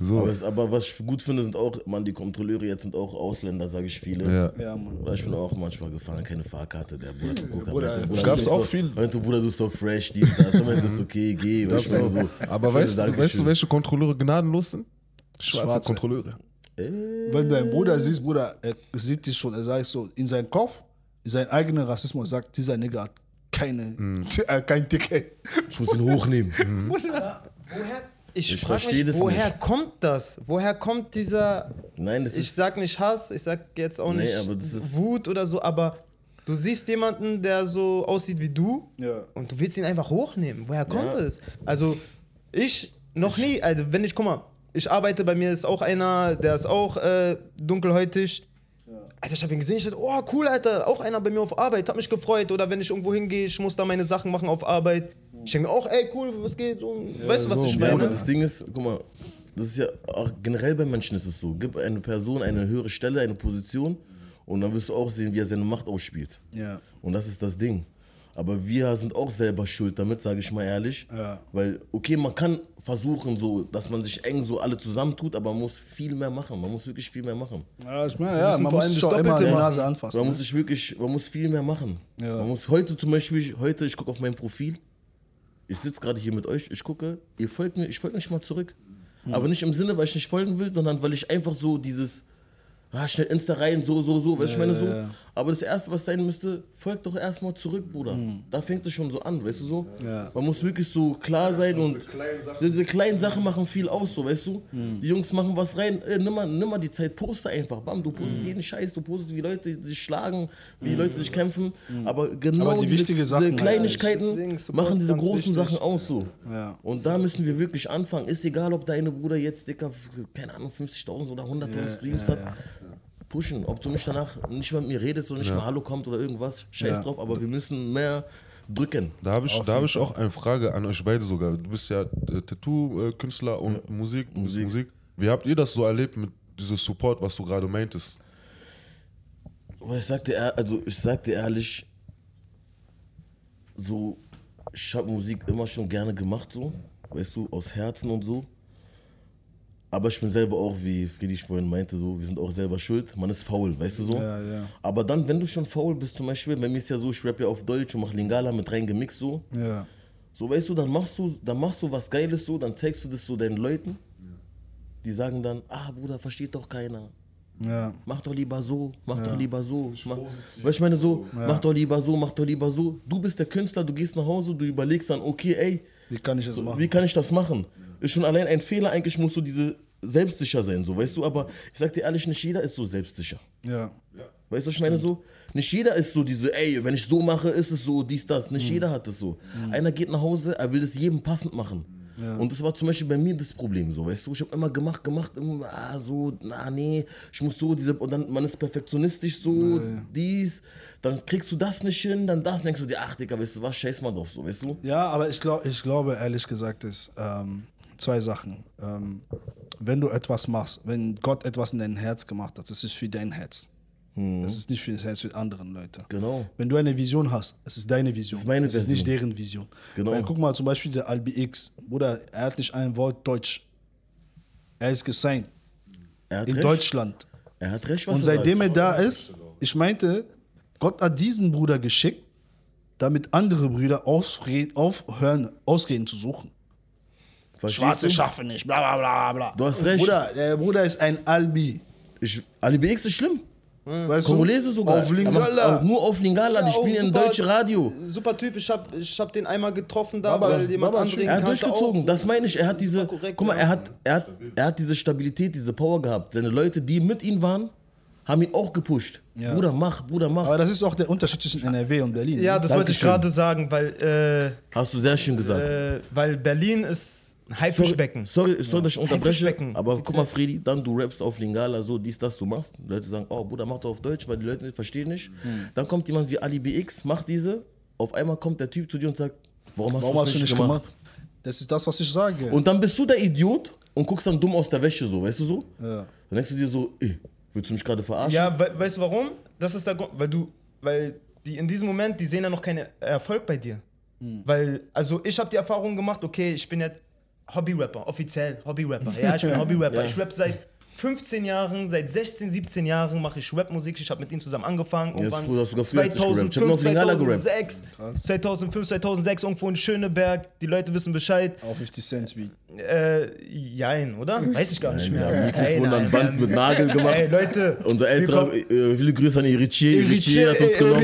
So. aber, es, aber was ich gut finde, sind auch, man, die Kontrolleure jetzt sind auch Ausländer, sage ich viele. Ja. Ja, Mann. Oder ich bin auch manchmal gefahren, keine Fahrkarte. Der Bruder gucken. Bruder, meinte, Bruder, gab's du auch so- viel. Meinte, Bruder, du bist so fresh, dies, das. Er meinte, das ist okay, geh. Ich meine, so, Aber weißt du, weißt du, welche Kontrolleure gnadenlos sind? Schwarze, Schwarze. Kontrolleure. Wenn du einen Bruder siehst, Bruder, er sieht dich schon, er sagt so, in seinem Kopf, in seinem eigenen Rassismus sagt, dieser Nigger hat keine, *laughs* äh, kein Ticket. Ich muss ihn hochnehmen. *laughs* Woher, ich Ich frage versteh mich, das woher nicht. kommt das? Woher kommt dieser, Nein, das ich ist. sag nicht Hass, ich sag jetzt auch Nee, nicht aber das ist- Wut oder so, aber du siehst jemanden, der so aussieht wie du Ja. und du willst ihn einfach hochnehmen. Woher kommt Ja. es? Also ich noch nie, also wenn ich, guck mal, ich arbeite, bei mir ist auch einer, der ist auch äh, dunkelhäutig. Alter, ich habe ihn gesehen, ich dachte, oh cool, Alter, auch einer bei mir auf Arbeit, hat mich gefreut. Oder wenn ich irgendwo hingehe, ich muss da meine Sachen machen auf Arbeit. Ich denke mir auch, ey, cool, was geht? So, weißt du, was so, ich Ja, meine? aber das Ding ist, guck mal, das ist ja auch generell bei Menschen ist es so. Gib eine Person eine höhere Stelle, eine Position und dann wirst du auch sehen, wie er seine Macht ausspielt. Ja. Und das ist das Ding. Aber wir sind auch selber schuld damit, sage ich mal ehrlich. Ja. Weil, okay, man kann versuchen, so, dass man sich eng so alle zusammentut, aber man muss viel mehr machen. Man muss wirklich viel mehr machen. Ja, ich meine, ja, man muss sich doch immer die machen. Nase anfassen. Man ne? muss sich wirklich, man muss viel mehr machen. Ja. Man muss heute zum Beispiel, heute, ich gucke auf mein Profil, ich sitze gerade hier mit euch, ich gucke, ihr folgt mir, ich folge nicht mal zurück. Aber nicht im Sinne, weil ich nicht folgen will, sondern weil ich einfach so dieses, ah, schnell Insta rein, so, so, so, weißt du, ich meine so. Aber das Erste, was sein müsste, folgt doch erstmal zurück, Bruder. Da fängt es schon so an, weißt du so. Ja. Man muss wirklich so klar sein und diese kleinen Sachen machen viel aus, so, weißt du. Die Jungs machen was rein, äh, nimm, mal, nimm mal die Zeit, poste einfach, bam, du postest jeden Scheiß, du postest, wie Leute sich schlagen, wie Leute sich kämpfen, aber genau Aber die diese, wichtige diese Sachen, Kleinigkeiten machen diese großen wichtig. Sachen aus, so. Ja. Und da müssen wir wirklich anfangen. Ist egal, ob deine Bruder jetzt, Dicker, keine Ahnung, 50.000 oder 100.000 Streams hat. Pushen. Ob du nicht danach nicht mehr mit mir redest oder nicht mal Hallo kommt oder irgendwas, scheiß Ja. drauf, aber wir müssen mehr drücken. Da habe ich, da hab ich auch eine Frage an euch beide sogar. Du bist ja äh, Tattoo-Künstler und Musik, Musik. Musik. Wie habt ihr das so erlebt mit diesem Support, was du gerade meintest? Ich sagte, also ich sagte ehrlich, so, ich habe Musik immer schon gerne gemacht, so, weißt du, aus Herzen und so. Aber ich bin selber auch, wie Friedrich vorhin meinte, so, wir sind auch selber schuld. Man ist faul, weißt du so? Ja, ja. Aber dann, wenn du schon faul bist, zum Beispiel, bei mir ist ja so, ich rap ja auf Deutsch und mach Lingala mit rein gemixt so. Ja. So, weißt du, dann machst du, dann machst du was Geiles so, dann zeigst du das so deinen Leuten. Die sagen dann, ah Bruder, versteht doch keiner. Ja. Mach doch lieber so, mach doch lieber so. Mach, du, ich meine so, mach doch lieber so, mach doch lieber so. Du bist der Künstler, du gehst nach Hause, du überlegst dann, okay, ey, Wie kann ich das machen? wie kann ich das machen? Ist schon allein ein Fehler, eigentlich musst du diese selbstsicher sein, so, weißt du, aber ich sag dir ehrlich, nicht jeder ist so selbstsicher. Ja. Weißt du, was ich meine so? Nicht jeder ist so diese, ey, wenn ich so mache, ist es so, dies, das. Nicht jeder hat es so. Einer geht nach Hause, er will das jedem passend machen. Und das war zum Beispiel bei mir das Problem so, weißt du, ich habe immer gemacht, gemacht, immer, ah, so, na, nee, ich muss so, diese, und dann, man ist perfektionistisch so, dies, dann kriegst du das nicht hin, dann das, denkst du dir, ach, Digga, weißt du was, scheiß mal drauf, so, weißt du? Ja, aber ich, glaub, ich glaube, ehrlich gesagt, ist ähm, zwei Sachen. Ähm, wenn du etwas machst, wenn Gott etwas in dein Herz gemacht hat, das ist für dein Herz. Das ist nicht für das Herz für anderen Leute. Genau. Wenn du eine Vision hast, es ist deine Vision. Das ist meine es ist nicht deren Vision. Genau. Weil, guck mal, zum Beispiel der Albi X, Bruder, er hat nicht ein Wort Deutsch. Er ist gesigned Er hat in recht. Deutschland. Er hat recht, was Und seitdem er da ist, ich meinte, Gott hat diesen Bruder geschickt, damit andere Brüder aufhören, Ausreden zu suchen. Verstehst Schwarze du? schaffen nicht, bla bla bla bla. Du hast recht. Bruder, der Bruder ist ein Albi. Ich, Ali BX ist schlimm. Weißt Kongolese sogar. Auf Lingala. auch nur auf Lingala, die Ja, auch spielen in super- deutsche Radio. Super Typ, ich hab, ich hab den einmal getroffen da, Baba, weil jemand Baba, anderen Er hat durchgezogen, auch. das meine ich. Er hat diese, korrekt, guck mal, ja. er hat, er, hat, er hat diese Stabilität, diese Power gehabt. Seine Leute, die mit ihm waren, haben ihn auch gepusht. Bruder, mach, Bruder, mach. Aber das ist auch der Unterschied zwischen NRW und Berlin. Ja, das wollte ich Dankeschön. gerade sagen, weil, Hast du sehr schön gesagt. äh, äh, weil Berlin ist Haifischbecken. Sorry, sorry, sorry dass ich unterbreche. Aber guck mal, Freddy, dann du rappst auf Lingala, so dies, das du machst. Die Leute sagen, oh Bruder, mach doch auf Deutsch, weil die Leute nicht verstehen nicht. Hm. Dann kommt jemand wie Ali BX, macht diese. Auf einmal kommt der Typ zu dir und sagt, warum hast Warum du hast es du nicht nicht gemacht? gemacht? Das ist das, was ich sage. Und dann bist du der Idiot und guckst dann dumm aus der Wäsche, so, weißt du so? Dann denkst du dir so, ey, willst du mich gerade verarschen? Ja, we weißt du warum? Das ist der Grund, weil du, weil die in diesem Moment, die sehen ja noch keinen Erfolg bei dir. Weil, also ich habe die Erfahrung gemacht, okay, ich bin jetzt Hobby-Rapper, offiziell Hobby-Rapper. Ja, ich bin *laughs* Hobby-Rapper. Ja. Ich rap seit 15 Jahren, seit 16, 17 Jahren mache ich Rapmusik. Ich habe mit ihnen zusammen angefangen. Ja, Irgendwann früher hast du ich hab 2005, noch auf Lingala gerappt. 2006, 2005, 2006 irgendwo in Schöneberg. Die Leute wissen Bescheid. Auf 50 Cent Beat. Äh, jein, oder? Weiß ich gar nicht Wir mehr. haben Mikrofon Ey, an nein, Wand wir haben- mit Nagel gemacht. Ey, Leute. Unser wir älterer, äh, viele Grüße an Iritier. Iritier hat uns genommen.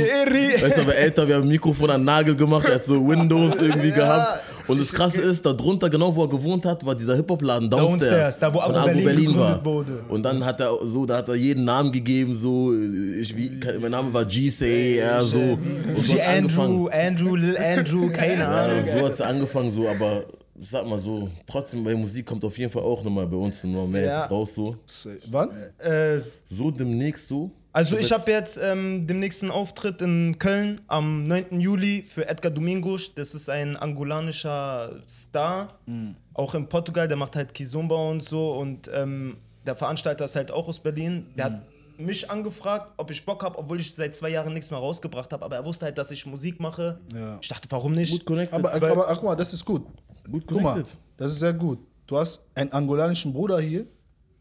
Weißt du, aber älter, wir haben ein Mikrofon an Nagel gemacht, er hat so Windows irgendwie gehabt. Und das Krasse ist, da drunter, genau wo er gewohnt hat, war dieser Hip-Hop-Laden Downstairs. Downstairs, da wo Agro Berlin gegründet war. wurde. Und dann hat er so, da hat er jeden Namen gegeben, so, ich, wie, mein Name war G-Say, ja, so. Und so. Andrew, Andrew, Lil Andrew, *laughs* keine Ja, Ahnung. so hat es angefangen, so, aber ich sag mal so, trotzdem bei Musik kommt auf jeden Fall auch nochmal bei uns noch mehr Ja. raus, so. Wann? Äh, So demnächst so. Also ich habe jetzt ähm, den nächsten Auftritt in Köln am 9. Juli für Edgar Domingos. Das ist ein angolanischer Star, auch in Portugal. Der macht halt Kizomba und so. Und ähm, der Veranstalter ist halt auch aus Berlin. Der hat mich angefragt, ob ich Bock habe, obwohl ich seit zwei Jahren nichts mehr rausgebracht habe. Aber er wusste halt, dass ich Musik mache. Ja. Ich dachte, warum nicht? Gut connected. Aber, aber, ach, guck mal, das ist gut. Gut Guck mal, connected. das ist sehr gut. Du hast einen angolanischen Bruder hier,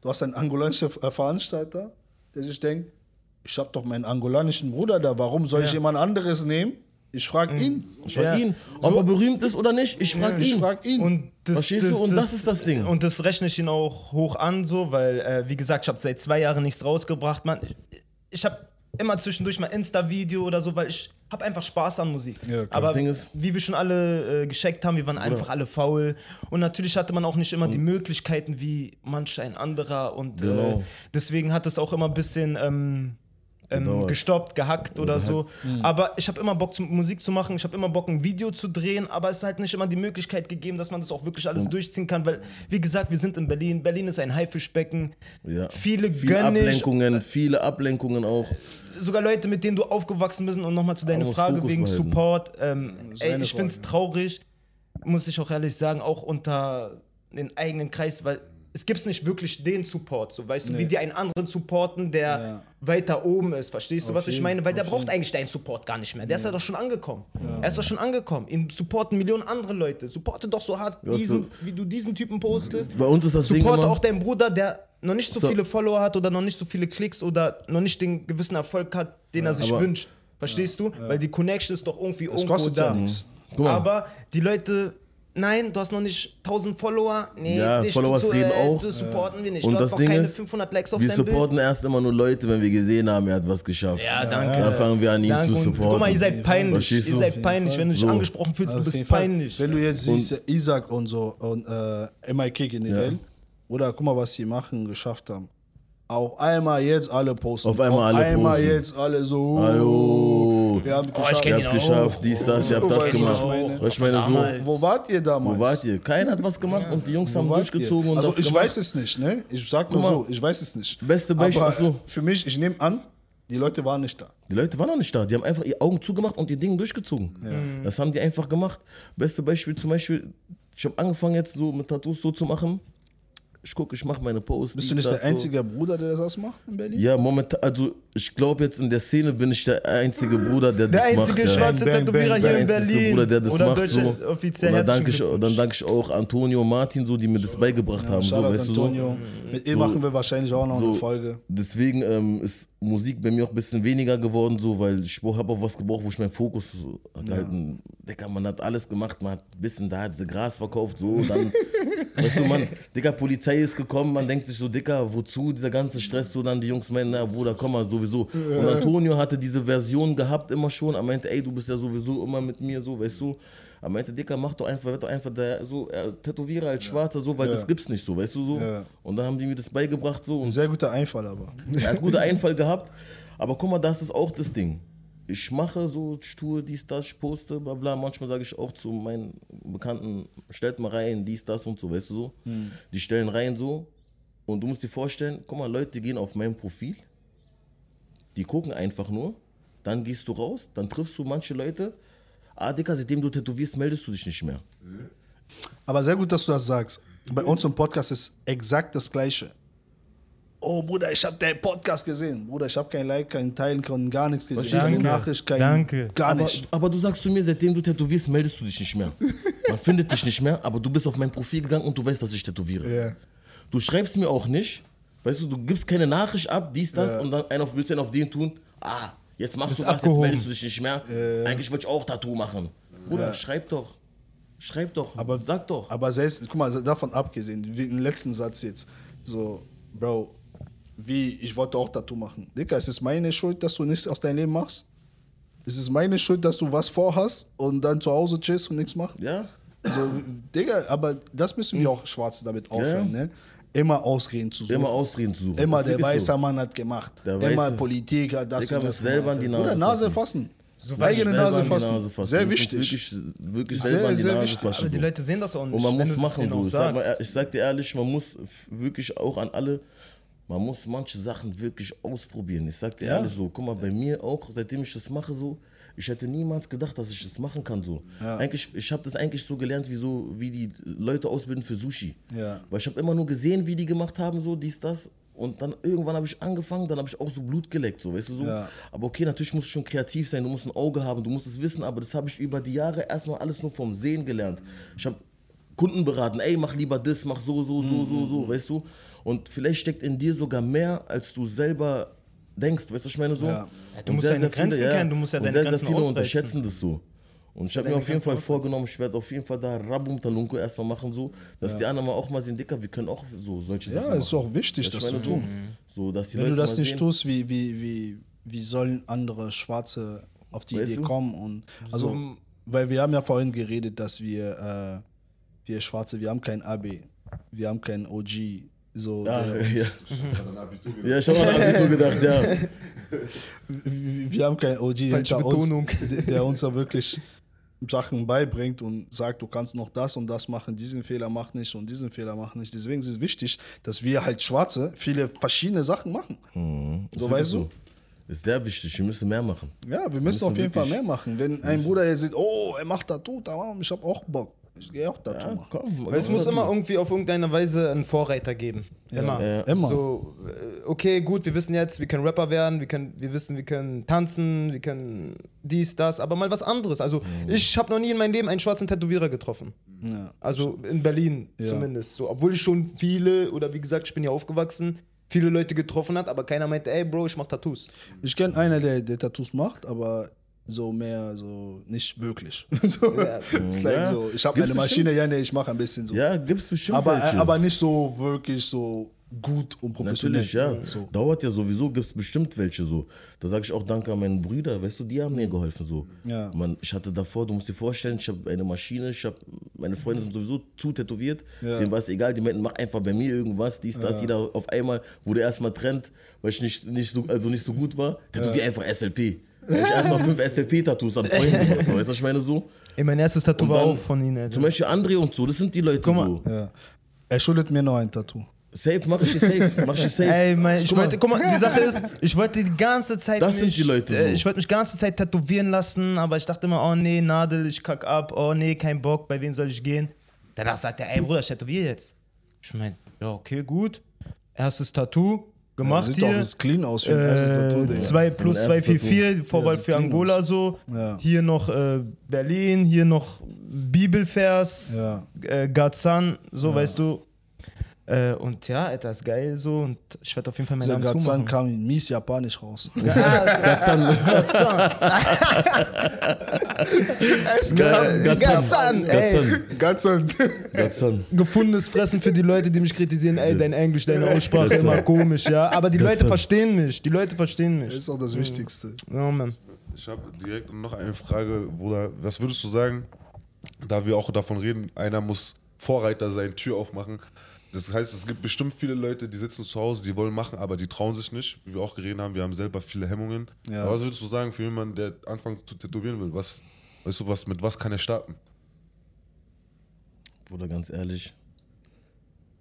du hast einen angolanischen äh, Veranstalter, der sich denkt, ich habe doch meinen angolanischen Bruder da, warum soll ich Ja. jemand anderes nehmen? Ich frage ihn. Ich frag Ja. ihn, ob er berühmt ist oder nicht. Ich frag Ich ihn. frage ihn. Und das, Verstehst du? Und das ist das Ding. Und das rechne ich ihn auch hoch an, so, weil, äh, wie gesagt, ich habe seit zwei Jahren nichts rausgebracht, man. Ich, ich habe immer zwischendurch mal Insta-Video oder so, weil ich habe einfach Spaß an Musik. Ja. Aber Das Ding ist- wie wir schon alle äh, gecheckt haben, wir waren einfach alle faul. Und natürlich hatte man auch nicht immer die Möglichkeiten wie manch ein anderer. Und äh, Genau. deswegen hat es auch immer ein bisschen ähm, ähm, gestoppt, gehackt oder so. Aber ich habe immer Bock, Musik zu machen. Ich habe immer Bock, ein Video zu drehen. Aber es ist halt nicht immer die Möglichkeit gegeben, dass man das auch wirklich alles durchziehen kann. Weil, wie gesagt, wir sind in Berlin. Berlin ist ein Haifischbecken. Ja. Viele nicht. Ablenkungen, viele Ablenkungen auch. Sogar Leute, mit denen du aufgewachsen bist. Und nochmal zu deiner Frage Fokus wegen behalten. Support. Ähm, ey, ich finde es traurig, muss ich auch ehrlich sagen, auch unter den eigenen Kreis, weil es gibt nicht wirklich den Support, so weißt du, wie die einen anderen supporten, der Ja. weiter oben ist. Verstehst du, was ich jeden- meine? Weil der auf braucht eigentlich deinen Support gar nicht mehr. Der ist ja doch schon angekommen. Er ist doch schon angekommen. Ihn supporten Millionen andere Leute. Supporte doch so hart, Ja, diesen, so- wie du diesen Typen postest. Bei uns ist das Ding Supporte auch deinen Bruder, der noch nicht so, So. viele Follower hat oder noch nicht so viele Klicks oder noch nicht den gewissen Erfolg hat, den er sich wünscht. Verstehst du? Weil die Connection ist doch irgendwie Es irgendwo da. ja nichts. Aber die Leute, nein, du hast noch nicht 1000 Follower. Nee, Ja, dich Followers zu, reden auch. Das supporten wir nicht. Und du das hast noch Ding keine ist, 500 Likes auf wir supporten erst immer nur Leute, wenn wir gesehen haben, er hat was geschafft. Ja, danke. Dann fangen wir an, ihn Danke. zu supporten. Guck mal, ihr seid peinlich. Ihr du? seid peinlich. Wenn du dich So. angesprochen fühlst, du bist peinlich. Wenn du jetzt siehst, äh, Isaac und so und äh, MIK generell, oder guck mal, was sie machen, geschafft haben. Auf einmal jetzt alle posten. Auf einmal alle einmal posten. jetzt alle so. Hallo. Wir haben ich geschafft. kenn Ihr ihn habt geschafft, dies, das, ihr habt das Weißt du, gemacht. was ich meine? Ich so. Wo wart ihr damals? wo wart ihr? Keiner hat was gemacht und die Jungs haben durchgezogen ihr? und Also das ich gemacht. weiß es nicht, ne? Ich sag nur so, ich weiß es nicht. Beste Beispiel, so. für mich, ich nehme an, die Leute waren nicht da. Die Leute waren noch nicht da. Die haben einfach ihre Augen zugemacht und ihr Ding durchgezogen. Das haben die einfach gemacht. Beste Beispiel zum Beispiel, ich habe angefangen jetzt so mit Tattoos so zu machen. Ich gucke, ich mache meine Posts. Bist du nicht der einzige Bruder, der das macht in Berlin? So. Ja, momentan, also ich glaube jetzt in der Szene bin ich der einzige Bruder, der, Der das macht. einzige ja. schwarze Bang, bang, Tätowierer bang. hier in Der einzige Berlin. Bruder, der das Oder macht. So. offiziell Und dann danke, ich, dann danke ich auch Antonio und Martin, so, die mir das beigebracht haben. So, weißt du, so. Antonio. Mit ihm machen wir wahrscheinlich auch noch eine So, Folge. Deswegen ähm, ist Musik bei mir auch ein bisschen weniger geworden, so, weil ich habe auch was gebraucht, wo ich meinen Fokus so gehalten. Digga, man hat alles gemacht, man hat ein bisschen da, diese Gras verkauft, so, dann, *laughs* weißt du, man, Digga, Polizei ist gekommen, man denkt sich so, Digga, wozu dieser ganze Stress, so, dann die Jungs meinen, na, Bruder, komm mal, sowieso. Und Antonio hatte diese Version gehabt immer schon, er meinte, ey, du bist ja sowieso immer mit mir, so, weißt du. Er meinte, Dicker, mach doch einfach, werd doch einfach der, so, äh, Tätowierer als Schwarzer, so, weil das gibt's nicht so, weißt du, so. Ja. Und dann haben die mir das beigebracht, so. Und Sehr guter Einfall aber. er hat guten *laughs* Einfall gehabt. Aber guck mal, das ist auch das Ding. Ich mache so, ich tue dies, das, ich poste, bla bla. Manchmal sage ich auch zu meinen Bekannten, stellt mal rein, dies, das und so, weißt du so. Die stellen rein so. Und du musst dir vorstellen, guck mal, Leute gehen auf mein Profil, die gucken einfach nur, dann gehst du raus, dann triffst du manche Leute. Ah, Dicker, seitdem du tätowierst, meldest du dich nicht mehr. Aber sehr gut, dass du das sagst. Bei uns im Podcast ist exakt das Gleiche. Oh, Bruder, ich habe deinen Podcast gesehen. Bruder, ich habe kein Like, kein Teilen, kein gar nichts gesehen. Verstehst du? Keine Danke. Nachricht, kein Danke. gar Aber, nicht. aber du sagst zu mir, seitdem du tätowierst, meldest du dich nicht mehr. Man findet dich nicht mehr, aber du bist auf mein Profil gegangen und du weißt, dass ich tätowiere. Ja. Du schreibst mir auch nicht, weißt du, du gibst keine Nachricht ab, dies, das, und dann einen auf, willst du einen auf den tun. Ah, jetzt machst du was, abgehoben. jetzt meldest du dich nicht mehr. Eigentlich wollte ich auch Tattoo machen. Bruder, schreib doch. Schreib doch. Aber sag doch. Aber selbst, guck mal, davon abgesehen, wie im letzten Satz jetzt, so, Bro, wie, ich wollte auch Tattoo machen. Digga, es ist meine Schuld, dass du nichts aus deinem Leben machst. Es ist meine Schuld, dass du was vorhast und dann zu Hause chillst und nichts machst. ja? So, Digga, aber das müssen wir auch Schwarze damit aufhören, ne? Immer Ausreden zu suchen. Immer Ausreden zu suchen. Immer Das der weiße so. Mann hat gemacht. Der Immer Weiße. Politik hat das Digga, und das selber an die gemacht. Nase Oder Nase fassen. fassen. Eigene Selber Nase fassen. Nase fassen. Sehr wichtig. Wirklich, wirklich Sehr, selber an die sehr Nase wichtig. fassen. Aber die so. Leute sehen das auch nicht. Und man muss machen so. Ich sag, mal, ich sag dir ehrlich, man muss wirklich auch an alle, man muss manche Sachen wirklich ausprobieren. Ich sag dir ehrlich so, guck mal, bei mir auch, seitdem ich das mache so, ich hätte niemals gedacht, dass ich das machen kann so. Eigentlich, ich habe das eigentlich so gelernt, wie so, wie die Leute ausbilden für Sushi. Ja. Weil ich habe immer nur gesehen, wie die gemacht haben, so dies, das. Und dann irgendwann habe ich angefangen, dann habe ich auch so Blut geleckt, so, weißt du so. Ja. Aber okay, natürlich musst du schon kreativ sein, du musst ein Auge haben, du musst es wissen, aber das habe ich über die Jahre erstmal alles nur vom Sehen gelernt. Ich habe Kunden beraten, ey, mach lieber das, mach so, so, so, so, Mhm. so, weißt du. Und vielleicht steckt in dir sogar mehr, als du selber denkst, weißt du, was ich meine so. Ja. du Und musst deine Grenzen kennen, du musst ja und deine sehr, Grenzen sehr viele ausreizen. unterschätzen das so. Und ich habe mir auf jeden Fall vorgenommen, ich werde auf jeden Fall da Rabum Talunko erstmal machen, so, dass die anderen mal auch mal sehen, Dicker, wir können auch so solche Ja, Sachen ist machen. auch wichtig, das du, zu tun. So, so, dass die Wenn Leute du das nicht tust, wie, wie, wie, wie sollen andere Schwarze auf die Weißt Idee du? kommen? Und also, weil wir haben ja vorhin geredet, dass wir, äh, wir Schwarze, wir haben kein AB, wir haben kein OG. So, Ah, ja. uns, ja, ich habe an Abitur gedacht, ja. wir wir haben keinen OG hinter uns, der, uns da wirklich Sachen beibringt und sagt, du kannst noch das und das machen, diesen Fehler mach nicht und diesen Fehler mach nicht. Deswegen ist es wichtig, dass wir halt Schwarze viele verschiedene Sachen machen. Ist So weißt du? Ist sehr wichtig, wir müssen mehr machen. Ja, wir müssen müssen auf jeden Fall mehr machen. Wenn ein Bruder jetzt sieht, oh, er macht Tattoo, tamam, ich hab auch Bock. Ich gehe auch Tattoo Ja, komm. Weil es muss immer irgendwie auf irgendeine Weise einen Vorreiter geben. Immer. Ja, immer. So, äh, okay, gut, wir wissen jetzt, wir können Rapper werden, wir, können, wir wissen, wir können tanzen, wir können dies, das, aber mal was anderes. Also, ich habe noch nie in meinem Leben einen schwarzen Tätowierer getroffen. Ja. Also in Berlin zumindest. So, obwohl ich schon viele, oder wie gesagt, ich bin ja aufgewachsen, viele Leute getroffen hat, aber keiner meinte, ey Bro, ich mach Tattoos. Ich kenne einer, der, der Tattoos macht, aber so mehr, so nicht wirklich. *laughs* so, Ja. like Ja. so, ich habe eine Maschine, ja, nee, ich mache ein bisschen so. Ja, gibt's bestimmt aber, welche. aber nicht so wirklich so gut und professionell. Natürlich, ja. So. Dauert ja sowieso, gibt es bestimmt welche so. Da sage ich auch Danke an meinen Brüder, weißt du, die haben mir geholfen so. Ja. Man, ich hatte davor, du musst dir vorstellen, ich habe eine Maschine, ich habe, meine Freunde sind sowieso zu tätowiert, Ja. denen war es egal, die meinten, mach einfach bei mir irgendwas, dies, das, jeder auf einmal wurde erstmal trennt, weil ich nicht, nicht, so, also nicht so gut war, tätowier einfach SLP. Ich erstmal fünf SLP-Tattoos an Freunden gemacht, so, weißt du, was ich meine so? Ey, mein erstes Tattoo war auch von ihnen, Alter. Zum Beispiel André und so, das sind die Leute so. Ja. Er schuldet mir noch ein Tattoo. Safe, mach ich die safe, mach ich die safe. Ey, mein, ich Guck mal. wollte, guck mal, die Sache ist, ich wollte die ganze Zeit Das sind mich, die Leute äh, so. ich wollte mich die ganze Zeit tätowieren lassen, aber ich dachte immer, oh nee, Nadel, ich kack ab, oh nee, kein Bock, bei wem soll ich gehen? Danach sagt er, ey Bruder, ich tätowiere jetzt. Ich mein, ja, okay, gut. Erstes Tattoo, gemacht Sieht doch hier. das clean aus für Tattoo, Äh, Digga. 2 plus Mein 2, erstes 4, 4, Vorwahl sieht für Angola aus. so. Ja. Hier noch äh, Berlin, hier noch Bibelvers, Ja. äh, Gazan, so weißt du. Äh, und ja, ist geil so und ich werde auf jeden Fall meinen Dieser Namen Gazan zumachen. kam mies japanisch raus. *laughs* Gazan. Gazan, *laughs* ey. Gazan. Gazan. Gazan. Gefundenes Fressen für die Leute, die mich kritisieren, ey, dein Englisch, deine Aussprache Gazan. immer komisch, ja. Aber die Leute Gazan. verstehen mich, die Leute verstehen Das mich. ist auch das Wichtigste. Ja, Mann. Ich habe direkt noch eine Frage, Bruder. Was würdest du sagen, da wir auch davon reden, einer muss Vorreiter sein, Tür aufmachen. Das heißt, es gibt bestimmt viele Leute, die sitzen zu Hause, die wollen machen, aber die trauen sich nicht. Wie wir auch geredet haben, wir haben selber viele Hemmungen. Ja. Aber was würdest du sagen für jemanden, der anfängt zu tätowieren will? Was, weißt du, was, mit was kann er starten? Bruder, ganz ehrlich,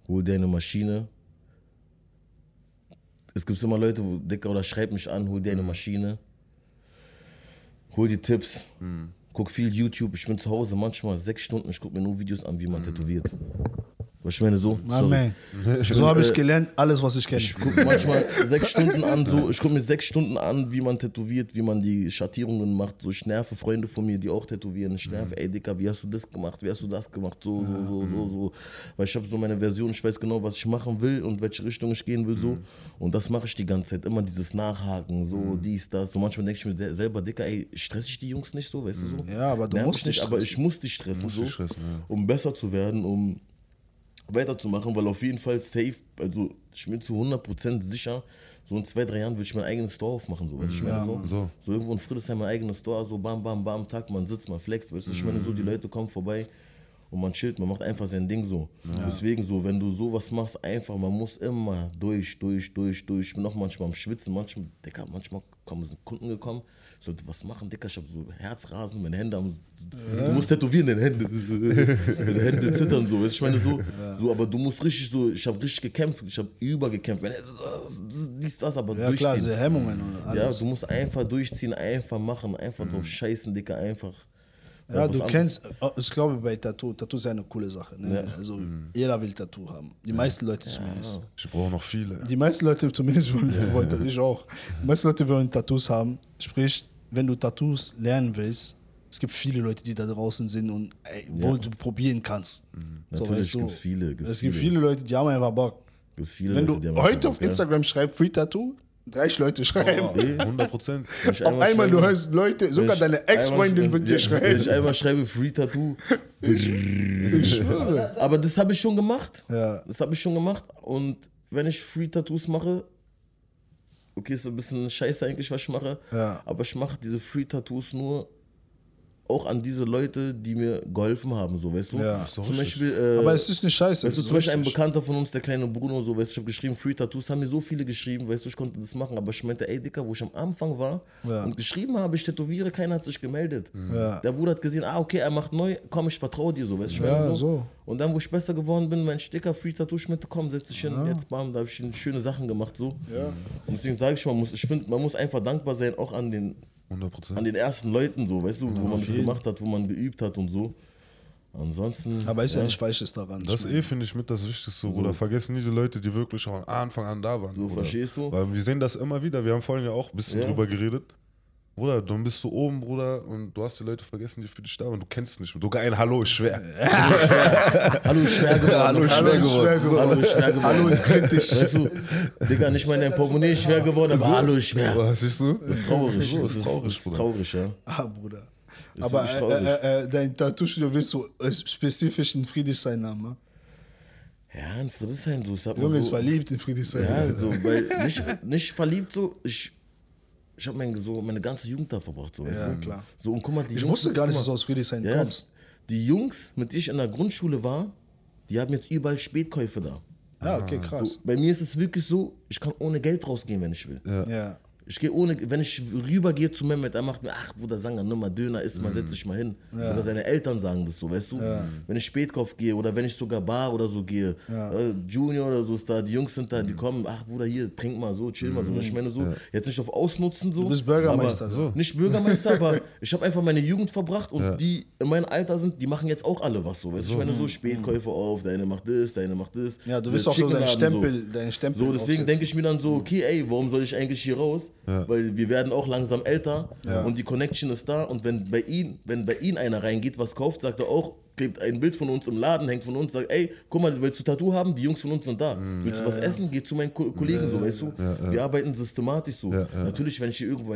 hol dir eine Maschine. Es gibt immer Leute, wo Dicker oder schreib mich an, hol dir eine Maschine. Hol dir Tipps. Guck viel YouTube. Ich bin zu Hause manchmal sechs Stunden, ich gucke mir nur Videos an, wie man tätowiert. Ich meine, so. Sorry. So habe äh, ich gelernt, alles, was ich kenne. Ich gucke manchmal sechs Stunden an, so, ich gucke mir sechs Stunden an, wie man tätowiert, wie man die Schattierungen macht. So, ich nerve Freunde von mir, die auch tätowieren. Ich nerve, ey Dicker, wie hast du das gemacht? Wie hast du das gemacht? So, so, so, so, so. Weil ich habe so meine Version, ich weiß genau, was ich machen will und welche Richtung ich gehen will, so. Und das mache ich die ganze Zeit. Immer dieses Nachhaken, so, dies, das. So manchmal denke ich mir selber, Dicker, ey, stress ich die Jungs nicht so, weißt du so? Ja, aber du Nerv musst nicht, aber ich stressen. muss dich stressen, musst so, stressen, ja. um besser zu werden, um weiterzumachen, weil auf jeden Fall safe, also ich bin zu 100% sicher, so in zwei, drei Jahren will ich mein eigenes Store aufmachen, so, weißt du, ich meine, so, so. so irgendwo in Friedrichshain mein eigenes Store, so bam, bam, bam, Tag, man sitzt, man flext, weißt du, ich meine, so, die Leute kommen vorbei und man chillt, man macht einfach sein Ding so. Deswegen so, wenn du sowas machst, einfach, man muss immer durch, durch, durch, durch, ich bin auch manchmal am Schwitzen, manchmal, Dicker, manchmal kommen sind Kunden gekommen, ich sollte was machen, Dicker, ich hab so Herzrasen, meine Hände haben, du musst tätowieren, deine Hände, *laughs* deine Hände zittern so, ich meine so, so, aber du musst richtig so, ich habe richtig gekämpft, ich habe übergekämpft, dies, das, aber Ja, klar, durchziehen. diese Hemmungen und Ja, alles. du musst einfach durchziehen, einfach machen, einfach drauf scheißen, Dicker, einfach. Ja, du kennst, äh, ich glaube bei Tattoo, Tattoo ist eine coole Sache. Ne? Also jeder will Tattoo haben. Die meisten Leute zumindest. Ich brauche noch viele. Die meisten Leute zumindest wollen, *laughs* wollen das, ich auch. Die meisten Leute wollen Tattoos haben. Sprich, wenn du Tattoos lernen willst, es gibt viele Leute, die da draußen sind und ey, wo du probieren kannst. So, Natürlich weißt du, gibt's viele, gibt's es gibt viele. viele Leute, die haben einfach Bock. Gibt's viele Wenn Leute, die du heute einfach auf Bock, ja. Instagram schreibst Free Tattoo, 30 Leute schreiben. Nee. 100 Prozent. *laughs* Ich Auf einmal, du hörst Leute, sogar ich deine Ex-Freundin wird dir ja, Wenn schreiben. ich einmal schreibe Free Tattoo. Ich schwöre. Aber das habe ich schon gemacht. Ja. Das habe ich schon gemacht. Und wenn ich Free Tattoos mache, okay, ist ein bisschen scheiße eigentlich, was ich mache. Ja. Aber ich mache diese Free Tattoos nur auch an diese Leute, die mir geholfen haben, so, weißt du? Ja. Doch Zum richtig. Beispiel, äh, Aber es ist eine Scheiße. Weißt du, zum Beispiel ein. Bekannter von uns, der kleine Bruno, so, weißt du, ich habe geschrieben, Free Tattoos haben mir so viele geschrieben, weißt du, ich konnte das machen, aber ich meinte, ey, Dicker, wo ich am Anfang war Ja. und geschrieben habe, ich tätowiere, keiner hat sich gemeldet. Ja. Der Bruder hat gesehen, ah, okay, er macht neu, komm, ich vertraue dir, so, weißt du, ich meine, Ja, so. so. Und dann, wo ich besser geworden bin, mein Dicker, Free Tattoo Schmidt, komm, setz dich hin, jetzt, bam, da habe ich schöne Sachen gemacht, so. Und deswegen sage ich mal, muss, ich finde, man muss einfach dankbar sein, auch an den 100 Prozent. an den ersten Leuten so, weißt du, wo man das gemacht hat, wo man geübt hat und so. Ansonsten. Aber ist ja nichts Falsches daran. Das eh finde ich mit das Wichtigste, Bruder. Vergessen nie die Leute, die wirklich von Anfang an da waren. So, Bruder. verstehst du? Weil wir sehen das immer wieder. Wir haben vorhin ja auch ein bisschen Ja. drüber geredet. Bruder, dann bist du oben, Bruder, und du hast die Leute vergessen, die für dich da waren. Du kennst nicht. Sogar ein Hallo ist schwer. *laughs* Hallo ist schwer geworden. Hallo ist Hallo schwer ist geworden. Hallo ist schwer geworden. Hallo ist kritisch. Weißt du, Digga, nicht mal dein Portemonnaie ist schwer geworden, aber Hallo ist schwer. Was siehst du? Das ist traurig. So, Das ist traurig, das ist Bruder. traurig ja. Ah, Bruder. Ist Aber äh, traurig. äh, äh, dein Tattoo-Studio willst du spezifisch in Friedrichshain haben, ne? Ja, in Friedrichshain so. Mal Junge ist so, verliebt in Friedrichshain. Ja, so, weil nicht, nicht verliebt so. Ich, ich habe mein, so meine ganze Jugend da verbracht. So, weißt Ja, du? klar. So, und guck mal, die Ich Jungs, wusste gar nicht, dass du aus Friedrichshain ja, kommst. Die Jungs, mit denen ich in der Grundschule war, die haben jetzt überall Spätkäufe da. Ja, okay, krass. So, bei mir ist es wirklich so, ich kann ohne Geld rausgehen, wenn ich will. Ja. Ich gehe ohne, wenn ich rübergehe zu Mehmet, er macht mir, ach Bruder, Sanger, nimm mal Döner, isst mal, setz dich mal hin. Sogar seine Eltern sagen das so, weißt du? Wenn ich Spätkauf gehe oder wenn ich sogar Bar oder so gehe, äh, Junior oder so ist da, die Jungs sind da, die kommen, ach Bruder, hier, trink mal so, chill mal so. Ich meine so, jetzt nicht auf Ausnutzen so. Du bist Bürgermeister, so. Nicht Bürgermeister, aber *laughs* ich habe einfach meine Jugend verbracht und die in meinem Alter sind, die machen jetzt auch alle was so, weißt du? Ich meine so, Spätkäufe auf, der eine macht das, der eine macht das. Ja, du willst auch so deinen Stempel, deinen Stempel So, deswegen denke ich mir dann so, okay, ey, warum soll ich eigentlich hier raus? Weil wir werden auch langsam älter und die Connection ist da und wenn bei ihm, wenn bei ihm einer reingeht, was kauft, sagt er auch, klebt ein Bild von uns im Laden, hängt von uns, sagt, ey, guck mal, willst du Tattoo haben? Die Jungs von uns sind da. Willst du was essen? Geh zu meinen Ko Kollegen, so, weißt du? Wir arbeiten systematisch so. Natürlich, wenn ich hier irgendwo,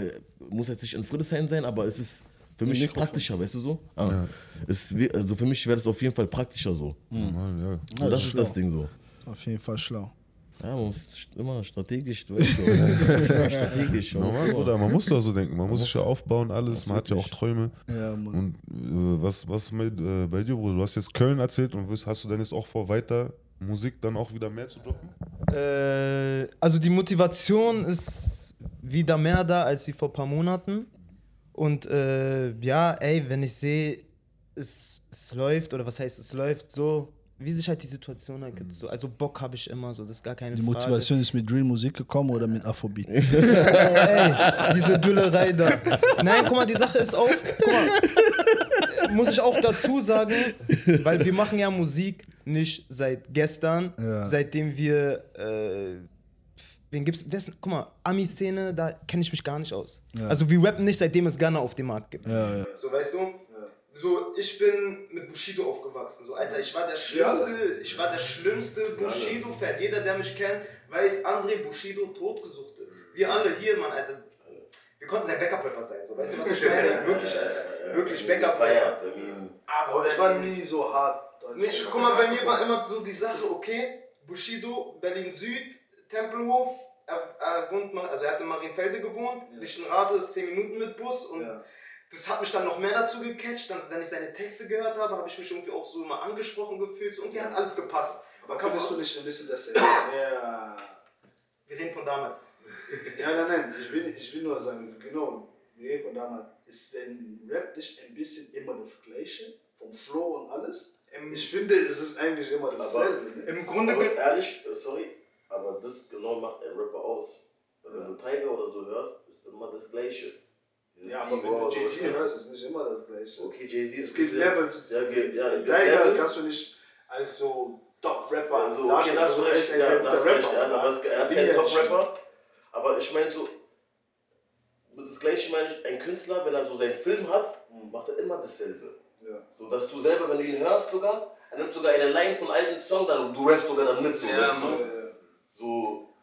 muss jetzt nicht in Friedrichshain sein, aber es ist für mich praktischer, weißt du so? Ah. Es, also für mich wäre es auf jeden Fall praktischer so. Ja. Und das das ist ist das schlau. Ding so. Auf jeden Fall schlau. Ja, man muss immer strategisch, du weißt *laughs* schon. strategisch. Man muss Normal, Bruder, man muss doch so denken. Man muss sich ja aufbauen, alles. Man hat ja auch Träume. Ja, Mann. Und äh, was, was mit, äh, bei dir, Bruder? Du hast jetzt Köln erzählt und wirst- hast du denn jetzt auch vor, weiter Musik dann auch wieder mehr zu droppen? Äh, also die Motivation ist wieder mehr da als wie vor ein paar Monaten. Und äh, ja, ey, wenn ich sehe, es, es läuft, oder was heißt, es läuft so, wie sich halt die Situation ergibt. So, also Bock habe ich immer so, das ist gar keine Die Frage. Motivation ist mit Drill Musik gekommen oder mit Afrobeat? *laughs* Ey, diese Düllerei da. Nein, guck mal, die Sache ist auch, guck mal, muss ich auch dazu sagen, weil wir machen ja Musik nicht seit gestern, Ja. seitdem wir, äh, wen gibt's, wer ist, guck mal, Ami-Szene, da kenne ich mich gar nicht aus. Also wir rappen nicht, seitdem es Ghana auf dem Markt gibt. Ja, ja. So, weißt du? So, ich bin mit Bushido aufgewachsen. So, Alter, ich war der schlimmste, ich war der schlimmste Bushido-Fan. Jeder, der mich kennt, weiß, André Bushido totgesuchte. Wir alle hier, Mann, Alter. Wir konnten sein Backup-Rapper sein. So, weißt du, was ich meine? *laughs* Wirklich, wirklich Backup-Rapper. Aber Aber ich war nie so hart. Nee, guck mal, bei mir war immer so die Sache, okay, Bushido, Berlin Süd, Tempelhof, er, er wohnt, mal- also er hat in Marienfelde gewohnt, Lichtenrade ist 10 Minuten mit Bus und Ja. Das hat mich dann noch mehr dazu gecatcht, dann, wenn ich seine Texte gehört habe, habe ich mich irgendwie auch so immer angesprochen gefühlt, so irgendwie hat alles gepasst. Aber kann du man nicht ein bisschen das Ja. wir reden von damals. *laughs* Ja, nein, nein, ich will, ich will nur sagen, genau, wir reden von damals. Ist denn Rap nicht ein bisschen immer das Gleiche? Vom Flow und alles? Ich finde, es ist eigentlich immer dasselbe. ne? Im Grunde Aber ehrlich, sorry, aber das genau macht ein Rapper aus. Wenn du Tiger oder so hörst, ist immer das Gleiche. Ja, aber wenn du Jay-Z ja. hörst, ist nicht immer das Gleiche. Okay, Jay-Z Es ist gibt sehr- Level zu Ja, geht, ja, Tiger kannst du nicht als so Top-Rapper Also, okay, da hast du Er recht, ja, da hast. Also, es- er ist kein Top-Rapper. Aber ich meine so, das gleiche meine ich, ein Künstler, wenn er so seinen Film hat, macht er immer dasselbe. Ja. So dass du selber, wenn du ihn hörst sogar, er nimmt sogar eine Line von alten Song dann und du rappst sogar dann mit. So, Ja, so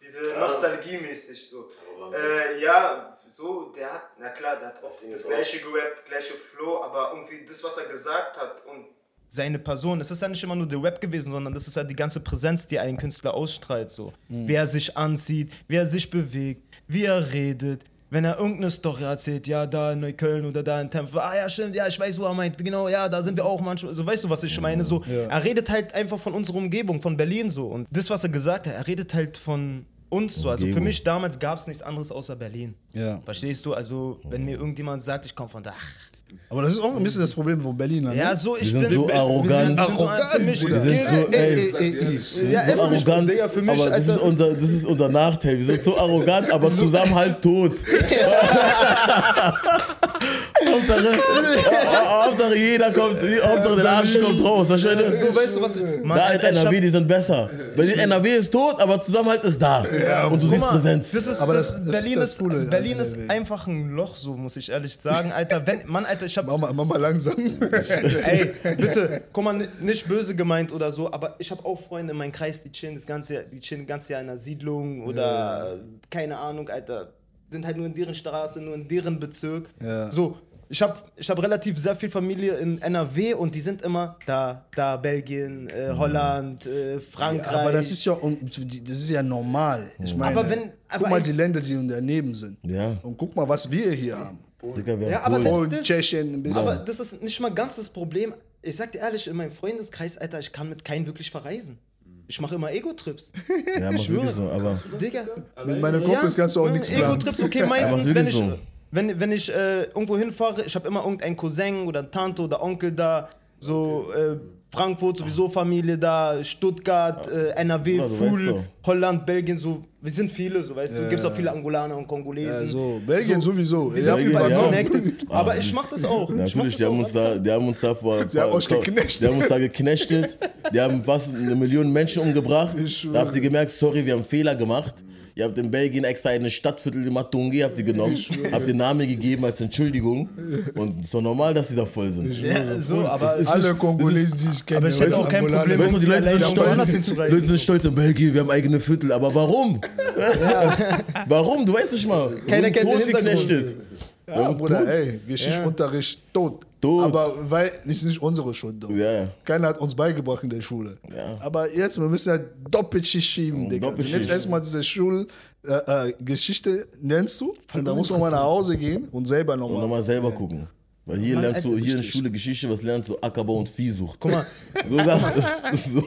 diese Nostalgie nostalgiemäßig so. Äh, ja, so, der hat, na klar, der hat oft das gleiche gerappt, gleiche Flow, aber irgendwie das, was er gesagt hat und seine Person, es ist ja nicht immer nur der Rap gewesen, sondern das ist ja die ganze Präsenz, die ein Künstler ausstrahlt. So. Wie er sich anzieht, wie er sich bewegt, wie er redet. Wenn er irgendeine Story erzählt, ja, da in Neukölln oder da in Tempel, ah ja, stimmt, ja, ich weiß, wo er meint, genau, ja, da sind wir auch manchmal, so, weißt du, was ich meine? So, er redet halt einfach von unserer Umgebung, von Berlin so. Und das, was er gesagt hat, er redet halt von uns so. Also für mich damals gab es nichts anderes außer Berlin. Ja. Verstehst du? Also, wenn mir irgendjemand sagt, ich komme von da, Aber das ist auch ein bisschen das Problem von Berliner. Ne? ja, so, ich sind bin so arrogant. Wir sind so für mich, Bruder. Wir sind so, ey, ey, ey. Ja, so arrogant, Digga, für mich, aber das ist, unser, das ist unser Nachteil. Wir sind so arrogant, aber *laughs* zusammen halt tot. *laughs* Hauptsache, Hauptsache jeder kommt, Hauptsache der Arsch kommt raus. Verstehst du? So, weißt du was? Mann, Da in NRW, die sind besser. Weil die NRW ist tot, aber Zusammenhalt ist da. Und du siehst mal, Präsenz. Das ist, Aber das, das- das Berlin, ist ist, das Coole Berlin ist einfach ein Loch, so muss ich ehrlich sagen. Alter, wenn, Mann, Alter, ich hab. Mach mal, mach mal langsam. *laughs* Ey, bitte, guck mal, ni- nicht böse gemeint oder so, aber ich habe auch Freunde in meinem Kreis, die chillen das ganze Jahr, die chillen das ganze Jahr in einer Siedlung oder äh, keine Ahnung, Alter. Sind halt nur in deren Straße, nur in deren Bezirk. Ja. So, ich habe ich hab relativ sehr viel Familie in NRW und die sind immer da, da, Belgien, äh, Holland, äh, Frankreich. aber das ist ja, das ist ja normal. Ich meine, Aber wenn- aber guck mal die Länder, die daneben sind. Ja. Und guck mal, was wir hier haben. Digga, wir Ja, haben aber Polen. Das- Tschechien, ein bisschen. Aber das ist nicht mal ganz das Problem. Ich sag dir ehrlich, in meinem Freundeskreis, Alter, ich kann mit keinem wirklich verreisen. Ich mache immer Ego-Trips. Ja, mach schwöre. wirklich so, aber Digga. Mit meinen Kumpels kannst du auch nichts planen. Ego-Trips, okay, *laughs* meistens, wenn ich, so. Wenn, wenn ich äh, irgendwo hinfahre, ich habe immer irgendeinen Cousin oder Tante oder Onkel da, so äh, Frankfurt sowieso Familie da, Stuttgart, äh, NRW, Ja, du weißt Fuhl, doch. Holland, Belgien, so, wir sind viele, so weißt du, gibt auch viele Angolaner und Kongolesen. Ja, so, Belgien sowieso. Wir sind überall ja. connected. *laughs* Aber Ah, ich mach das auch. Natürlich, das die haben, auch. uns da, die haben uns da vor. Die haben euch geknechtet. Die haben uns da geknechtet. Die haben fast eine Million Menschen umgebracht. Da habt ihr gemerkt, sorry, wir haben Fehler gemacht. Ihr habt in Belgien extra eine Stadtviertel die Matungi, habt ihr genommen, habt den Namen gegeben als Entschuldigung. Und es ist doch normal, dass sie da voll sind. Ja, so, aber ist- Alle Kongolesen, die ich kenne. Aber ich hätte auch kein. Problem, Weißt du, die Leute sind stolz. Leute sind stolz in Belgien, wir haben eigene Viertel. Aber warum? *laughs* warum? Du weißt nicht mal. Keiner kennt den totgeknechtet. Ja, Bruder, ey, Geschichtsunterricht tot. Tot. Aber weil, das ist nicht unsere Schuld. Doch. Ja. Keiner hat uns beigebracht in der Schule. Ja. Aber jetzt, wir müssen ja Doppelschicht schieben, Digga. Du Doppelschicht. nimmst erstmal diese Schulgeschichte, äh, Geschichte nennst du, und dann musst du nochmal nach Hause gehen und selber Und nochmal. nochmal selber gucken. Weil hier Mann, lernst du, hier in. Schule Geschichte, was lernst du? Ackerbau und Viehsucht. Guck mal, *laughs* So. So.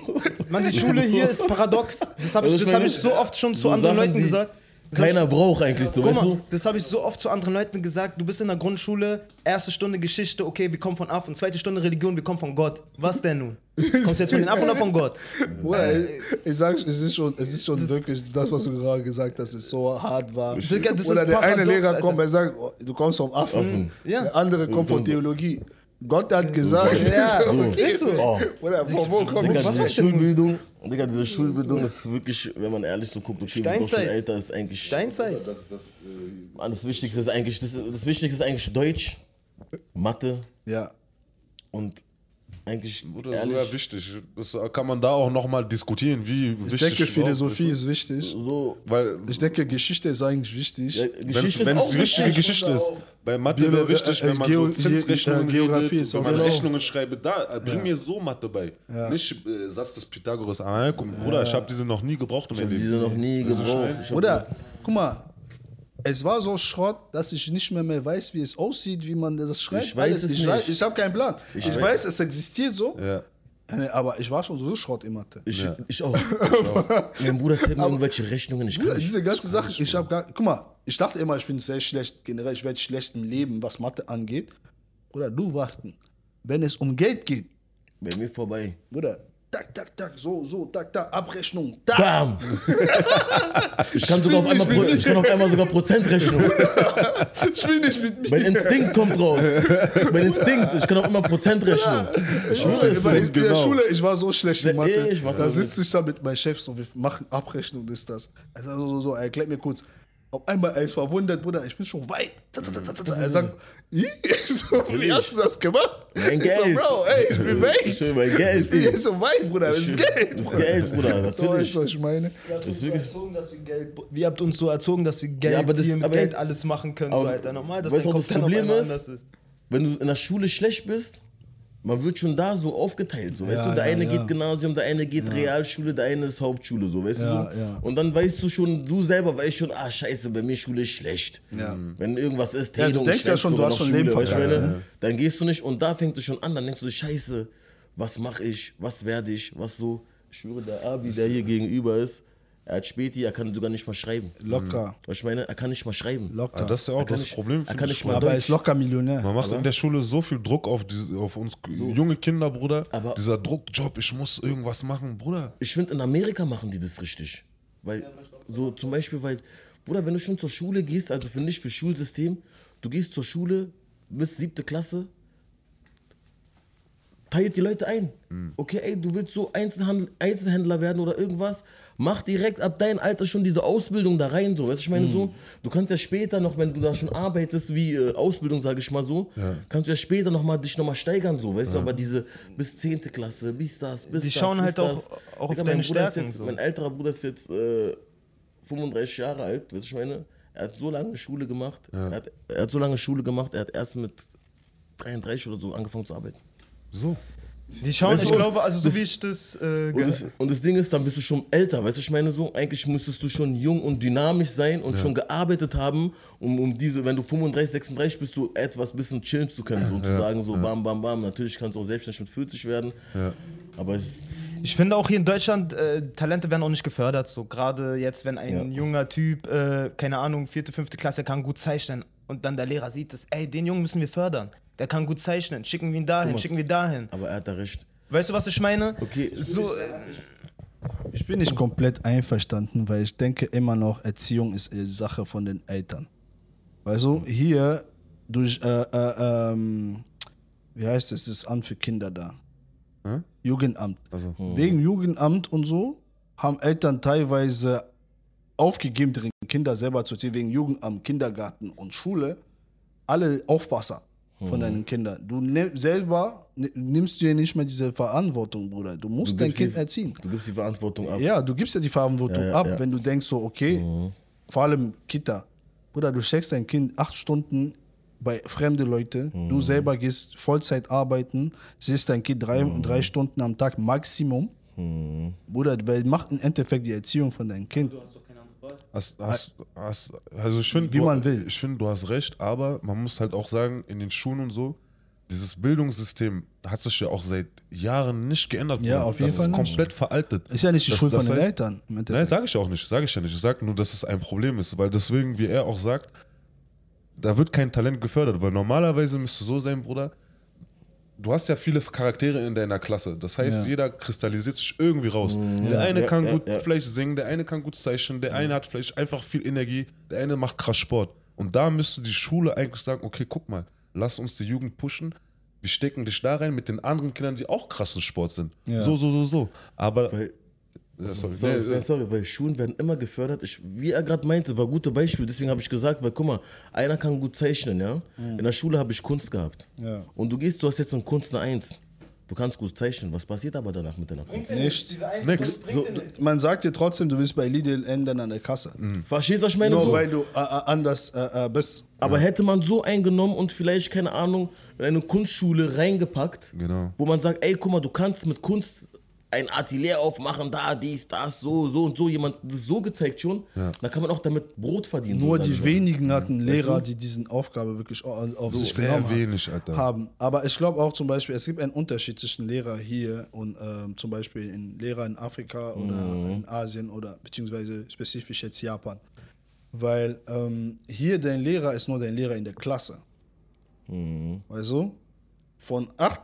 Mann, die Schule hier ist paradox. Das habe ich, Also ich das hab ich so oft schon zu so anderen Sachen, Leuten die gesagt. Das Keiner ich, braucht eigentlich so, Guck weißt mal, du? das habe ich so oft zu anderen Leuten gesagt. Du bist in der Grundschule, erste Stunde Geschichte, okay, wir kommen von Affen. Zweite Stunde Religion, wir kommen von Gott. Was denn nun? Kommst du jetzt von den Affen oder von Gott? Ey, ich sag's, es ist schon, es ist schon wirklich das, was du gerade gesagt hast, ist so hart war. Digga, das Oder ist der eine Lehrer kommt, er sagt, oh, du kommst vom Affen. Ja. Der andere kommt von Theologie. Gott hat gesagt. Ja, So. ist so. Oh. Oder von wo kommt Digga, was diese ist das nun? Schulbildung, Digga, diese Schulbildung ist wirklich, wenn man ehrlich so guckt, okay, wir schon älter, ist eigentlich. Steinzeit. Das, das, äh, das Wichtigste ist eigentlich, das, das Wichtigste ist eigentlich Deutsch, Mathe Ja. und eigentlich. Bruder, ehrlich, sehr wichtig. Das kann man da auch nochmal diskutieren, wie Ich wichtig denke, Philosophie ist wichtig. So. Weil, Ich denke, Geschichte ist eigentlich wichtig. Ja, wenn Geschichte es ist auch wichtige wichtig. Geschichte ist. Bei Mathe wäre wichtig, äh, wenn man Geo- so Zinsrechnungen Ge- Geografie redet, ist wenn man genau. Rechnungen schreibt, da, äh, bring mir so Mathe bei. Nicht äh, Satz des Pythagoras. Ah, guck, Bruder, ich habe diese noch nie gebraucht in meinem Diese Leben. noch nie gebraucht. Ich Oder, guck mal, es war so Schrott, dass ich nicht mehr, mehr weiß, wie es aussieht, wie man das schreibt. Ich weiß es ich nicht. Weiß, ich habe keinen Plan. Ich, weiß- weiß, es existiert so, Ja. aber ich war schon so Schrott in Mathe. Ich, ich auch. *laughs* mein Bruder zeigt mir irgendwelche Rechnungen. Ich kann Bruder, nicht. diese ganze Sache, ich habe gar, guck mal, ich dachte immer, ich bin sehr schlecht, generell, ich werde schlecht im Leben, was Mathe angeht. Oder du warten, wenn es um Geld geht, Bei mir vorbei. Bruder, tak, tak, tak, so, so, tak, tak, Abrechnung, tak. Bam! *laughs* Ich kann, sogar auf einmal, Pro, ich kann auf einmal sogar Prozentrechnen. *laughs* Spiel nicht mit mir. Mein Instinkt kommt raus. Mein Instinkt. Ich kann auch immer Prozent rechnen. Ich schwöre es in der genau. Schule, ich war so schlecht in Ja, Mathe. ich da sitze ich da mit meinem Chef so, wir machen Abrechnung, ist das. Also so, so, erklärt mir kurz. Auf einmal, er ist verwundert, Bruder, ich bin schon weit. Er sagt, *laughs* ich so, wie hast du das gemacht? Mein Ich so, Geld. Bro, ey, ich bin *laughs* weit. Ich will mein Geld, ey. Ich so weit, Bruder, das ist Geld. Das ist Geld, Bruder, *laughs* So natürlich. weißt du, was ich meine. Ihr habt, uns ist so erzogen, dass wir, Geld, wir habt uns so erzogen, dass wir Geld Ja, aber das- hier mit aber- Geld alles machen können, so, aber- Alter. Normal, dass weißt der du, was Kopf das dann auf Problem ist? anders ist. Wenn du in der Schule schlecht bist, man wird schon da so aufgeteilt. So, weißt Ja, du, der ja, eine ja. geht Gymnasium, der eine geht Realschule, der eine ist Hauptschule, so, weißt du? So? Und dann weißt du schon, du selber weißt schon, ah, scheiße, bei mir Schule ist schlecht. Wenn irgendwas ist, Ja, du denkst ja schon, du hast schon Leben Schule, weißt du, verkackt, meine? Dann gehst du nicht und da fängt es schon an, dann denkst du, scheiße, was mache ich, was werde ich, was so. Ich schwöre, der Abi, der hier gegenüber ist, er hat Späti, er kann sogar nicht mal schreiben. Locker, Was ich meine, er kann nicht mal schreiben. locker. Aber das ist ja auch das nicht- Problem. er kann ich. nicht mal aber er ist locker Millionär. Man macht in der Schule so viel Druck auf, diese, auf uns junge Kinder, Bruder. Aber- Dieser Druck, Job, ich muss irgendwas machen, Bruder. Ich finde, in Amerika machen die das richtig. Weil, so zum Beispiel, weil, Bruder, wenn du schon zur Schule gehst, also für nicht für Schulsystem, du gehst zur Schule bis siebte Klasse, teilt die Leute ein. Okay, ey, du willst so Einzelhandel, Einzelhändler werden oder irgendwas, mach direkt ab deinem Alter schon diese Ausbildung da rein, so, weißt du, ich meine so, du kannst ja später noch, wenn du da schon arbeitest, wie äh, Ausbildung, sage ich mal so, kannst du ja später noch mal, dich nochmal steigern, so, weißt du, aber diese bis 10. Klasse, bis das, bis Die das, schauen bis halt auch- das. auch auf Digga, deine mein Bruder ist Stärken, Jetzt, so. Mein älterer Bruder ist jetzt äh, 35 Jahre alt, weißt du, ich meine, er hat so lange Schule gemacht, er, hat, er hat so lange Schule gemacht, er hat erst mit 33 oder so angefangen zu arbeiten. So. Die schauen, Weißt du, ich und glaube, also so das- wie ich das äh, Und das, und das Ding ist, dann bist du schon älter, weißt du, ich meine so, eigentlich müsstest du schon jung und dynamisch sein und schon gearbeitet haben, um, um diese, wenn du 35, 36 bist, du etwas bisschen chillen zu können, sozusagen, so bam, bam, bam. Natürlich kannst du auch selbstständig mit 40 werden, aber es ist, Ich finde auch hier in Deutschland, äh, Talente werden auch nicht gefördert. So gerade jetzt, wenn ein Ja. junger Typ, äh, keine Ahnung, vierte, fünfte Klasse kann gut zeichnen und dann der Lehrer sieht das, ey, den Jungen müssen wir fördern. Der kann gut zeichnen. Schicken wir ihn dahin, schicken wir dahin. aber er hat da recht. Weißt du, was ich meine? Okay. So, äh, Ich bin nicht komplett einverstanden, weil ich denke immer noch, Erziehung ist eine Sache von den Eltern. Weißt du, hier durch, äh, äh, ähm, wie heißt es, das Amt für Kinder da. Hä? Jugendamt. Also. Wegen Jugendamt und so haben Eltern teilweise aufgegeben, ihre Kinder selber zu erziehen, wegen Jugendamt, Kindergarten und Schule, alle Aufpasser von deinen Kindern. Du nimm, selber ni- nimmst dir nicht mehr diese Verantwortung, Bruder. Du musst Du dein Kind die- erziehen. Du gibst die Verantwortung ab. Ja, du gibst ja die Verantwortung Ja, ja, ab, ja. wenn du denkst so, okay, vor allem Kita. Bruder, du steckst dein Kind acht Stunden bei fremde Leute, du selber gehst Vollzeit arbeiten, siehst dein Kind drei, drei Stunden am Tag Maximum. Bruder, weil macht im Endeffekt die Erziehung von deinem Kind. Hast, hast, hast, also ich finde, Wie du- man will. Ich finde, du hast recht, aber man muss halt auch sagen, in den Schulen und so, dieses Bildungssystem hat sich ja auch seit Jahren nicht geändert. Ja, auf jeden das Fall ist nicht. komplett veraltet. Ist ja nicht die Das- Schuld das von den heißt- Eltern. Im Nein, sage ich auch nicht, sage ich ja nicht. Ich sage nur, dass es ein Problem ist, weil deswegen, wie er auch sagt, da wird kein Talent gefördert, weil normalerweise müsste so sein, Bruder, du hast ja viele Charaktere in deiner Klasse. Das heißt, Ja. jeder kristallisiert sich irgendwie raus. Der eine Ja, kann ja, gut ja. vielleicht singen, der eine kann gut zeichnen, der eine hat vielleicht einfach viel Energie, der eine macht krass Sport. Und da müsste die Schule eigentlich sagen, okay, guck mal, lass uns die Jugend pushen. Wir stecken dich da rein mit den anderen Kindern, die auch krassen Sport sind. Ja. So, so, so, so. Aber Weil Ja, sorry. Sorry, sorry, sorry, weil Schulen werden immer gefördert. Ich, wie er gerade meinte, war ein gutes Beispiel. Deswegen habe ich gesagt, weil guck mal, einer kann gut zeichnen, ja. In der Schule habe ich Kunst gehabt. Ja. Und du gehst, du hast jetzt in Kunst eine Eins. Du kannst gut zeichnen. Was passiert aber danach mit deiner Kunst? Nicht. Nix. So, man sagt dir trotzdem, du willst bei Lidl ändern an der Kasse. Verstehst du, was ich meine? Nur So. weil du äh, äh, anders äh, äh, bist. Aber hätte man so eingenommen und vielleicht, keine Ahnung, in eine Kunstschule reingepackt, Genau. wo man sagt, ey, guck mal, du kannst mit Kunst ein Atelier aufmachen, da, dies, das, so, so und so, jemand das so gezeigt schon, dann kann man auch damit Brot verdienen. Nur so, die wenigen hatten Lehrer, du? die diesen Aufgabe wirklich au- auf sich sehr genommen wenig, Alter. haben. Aber ich glaube auch zum Beispiel, es gibt einen Unterschied zwischen Lehrer hier und ähm, zum Beispiel in Lehrer in Afrika oder Mhm. in Asien oder beziehungsweise spezifisch jetzt Japan. Weil ähm, hier dein Lehrer ist nur dein Lehrer in der Klasse. Mhm. Weißt du? Von 8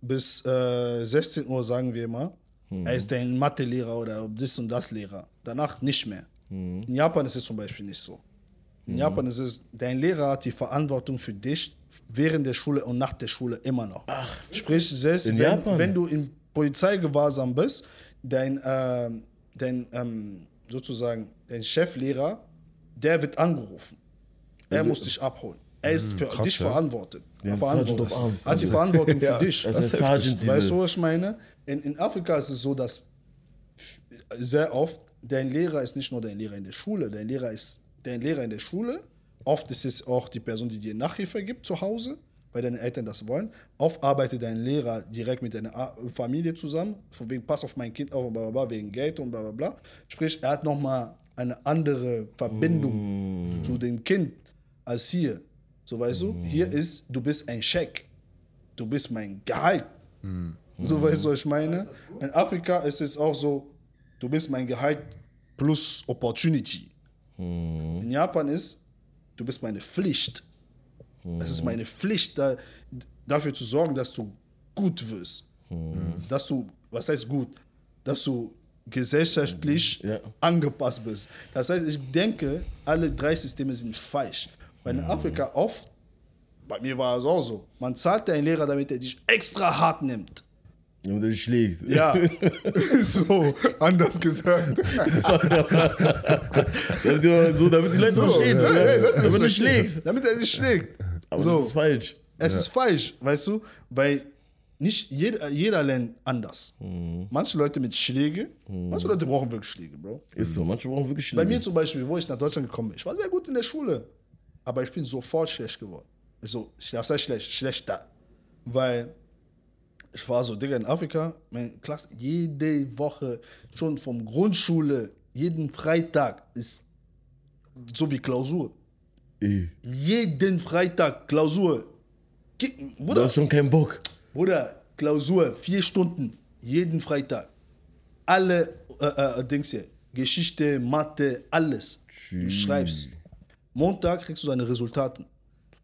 bis äh, 16 Uhr, sagen wir mal, Mhm. er ist dein Mathelehrer oder das und das Lehrer. Danach nicht mehr. Mhm. In Japan ist es zum Beispiel nicht so. In Japan ist es, dein Lehrer hat die Verantwortung für dich während der Schule und nach der Schule immer noch. Sprich, selbst wenn, wenn du in Polizeigewahrsam bist, dein, ähm, dein ähm, sozusagen dein Cheflehrer, der wird angerufen. Er Also- muss dich abholen. Er ist für krass, dich ja. verantwortet. Ja, Arms. Hat die Verantwortung für dich. Das ist Sergeant, Weißt du, was ich meine? In, in Afrika ist es so, dass sehr oft dein Lehrer ist nicht nur dein Lehrer in der Schule, dein Lehrer ist dein Lehrer in der Schule. Oft ist es auch die Person, die dir Nachhilfe gibt zu Hause, weil deine Eltern das wollen. Oft arbeitet dein Lehrer direkt mit deiner Familie zusammen, von wegen pass auf mein Kind auf, und bla, bla, bla, wegen Geld und bla bla bla. Sprich, er hat nochmal eine andere Verbindung zu dem Kind als hier. So weißt du, hier ist, du bist ein Scheck. Du bist mein Gehalt. So weißt du, was ich meine? In Afrika ist es auch so, du bist mein Gehalt plus Opportunity. In Japan ist, du bist meine Pflicht. Es ist meine Pflicht, da, dafür zu sorgen, dass du gut wirst. Dass du, was heißt gut? Dass du gesellschaftlich Ja. angepasst bist. Das heißt, ich denke, alle drei Systeme sind falsch. Weil in Afrika oft, bei mir war es auch so, man zahlt deinen Lehrer, damit er dich extra hart nimmt. Und der schlägt. Ja, *laughs* *laughs* so, anders gesagt. damit, so, damit die Leute So, verstehen. ja, Ja, ja, das damit er schlägt. Damit er sich schlägt. Aber so. das ist falsch. Es ist falsch, weißt du, weil nicht jeder, jeder lernt anders. Mhm. Manche Leute mit Schläge, manche Leute brauchen wirklich Schläge, Bro. Ist so. Manche brauchen wirklich Bei Schläge. mir zum Beispiel, wo ich nach Deutschland gekommen bin, ich war sehr gut in der Schule, aber ich bin sofort schlecht geworden. So, das heißt schlecht, schlechter. Weil ich war so, Digga, in Afrika, meine Klasse, jede Woche, schon vom Grundschule, jeden Freitag ist so wie Klausur. Ey, Jeden Freitag Klausur. Ge- Du Bruder, hast schon keinen Bock. Bruder, Klausur, vier Stunden, jeden Freitag. Alle äh, äh, Dings hier, Geschichte, Mathe, alles. Du schreibst. Montag kriegst du deine Resultate.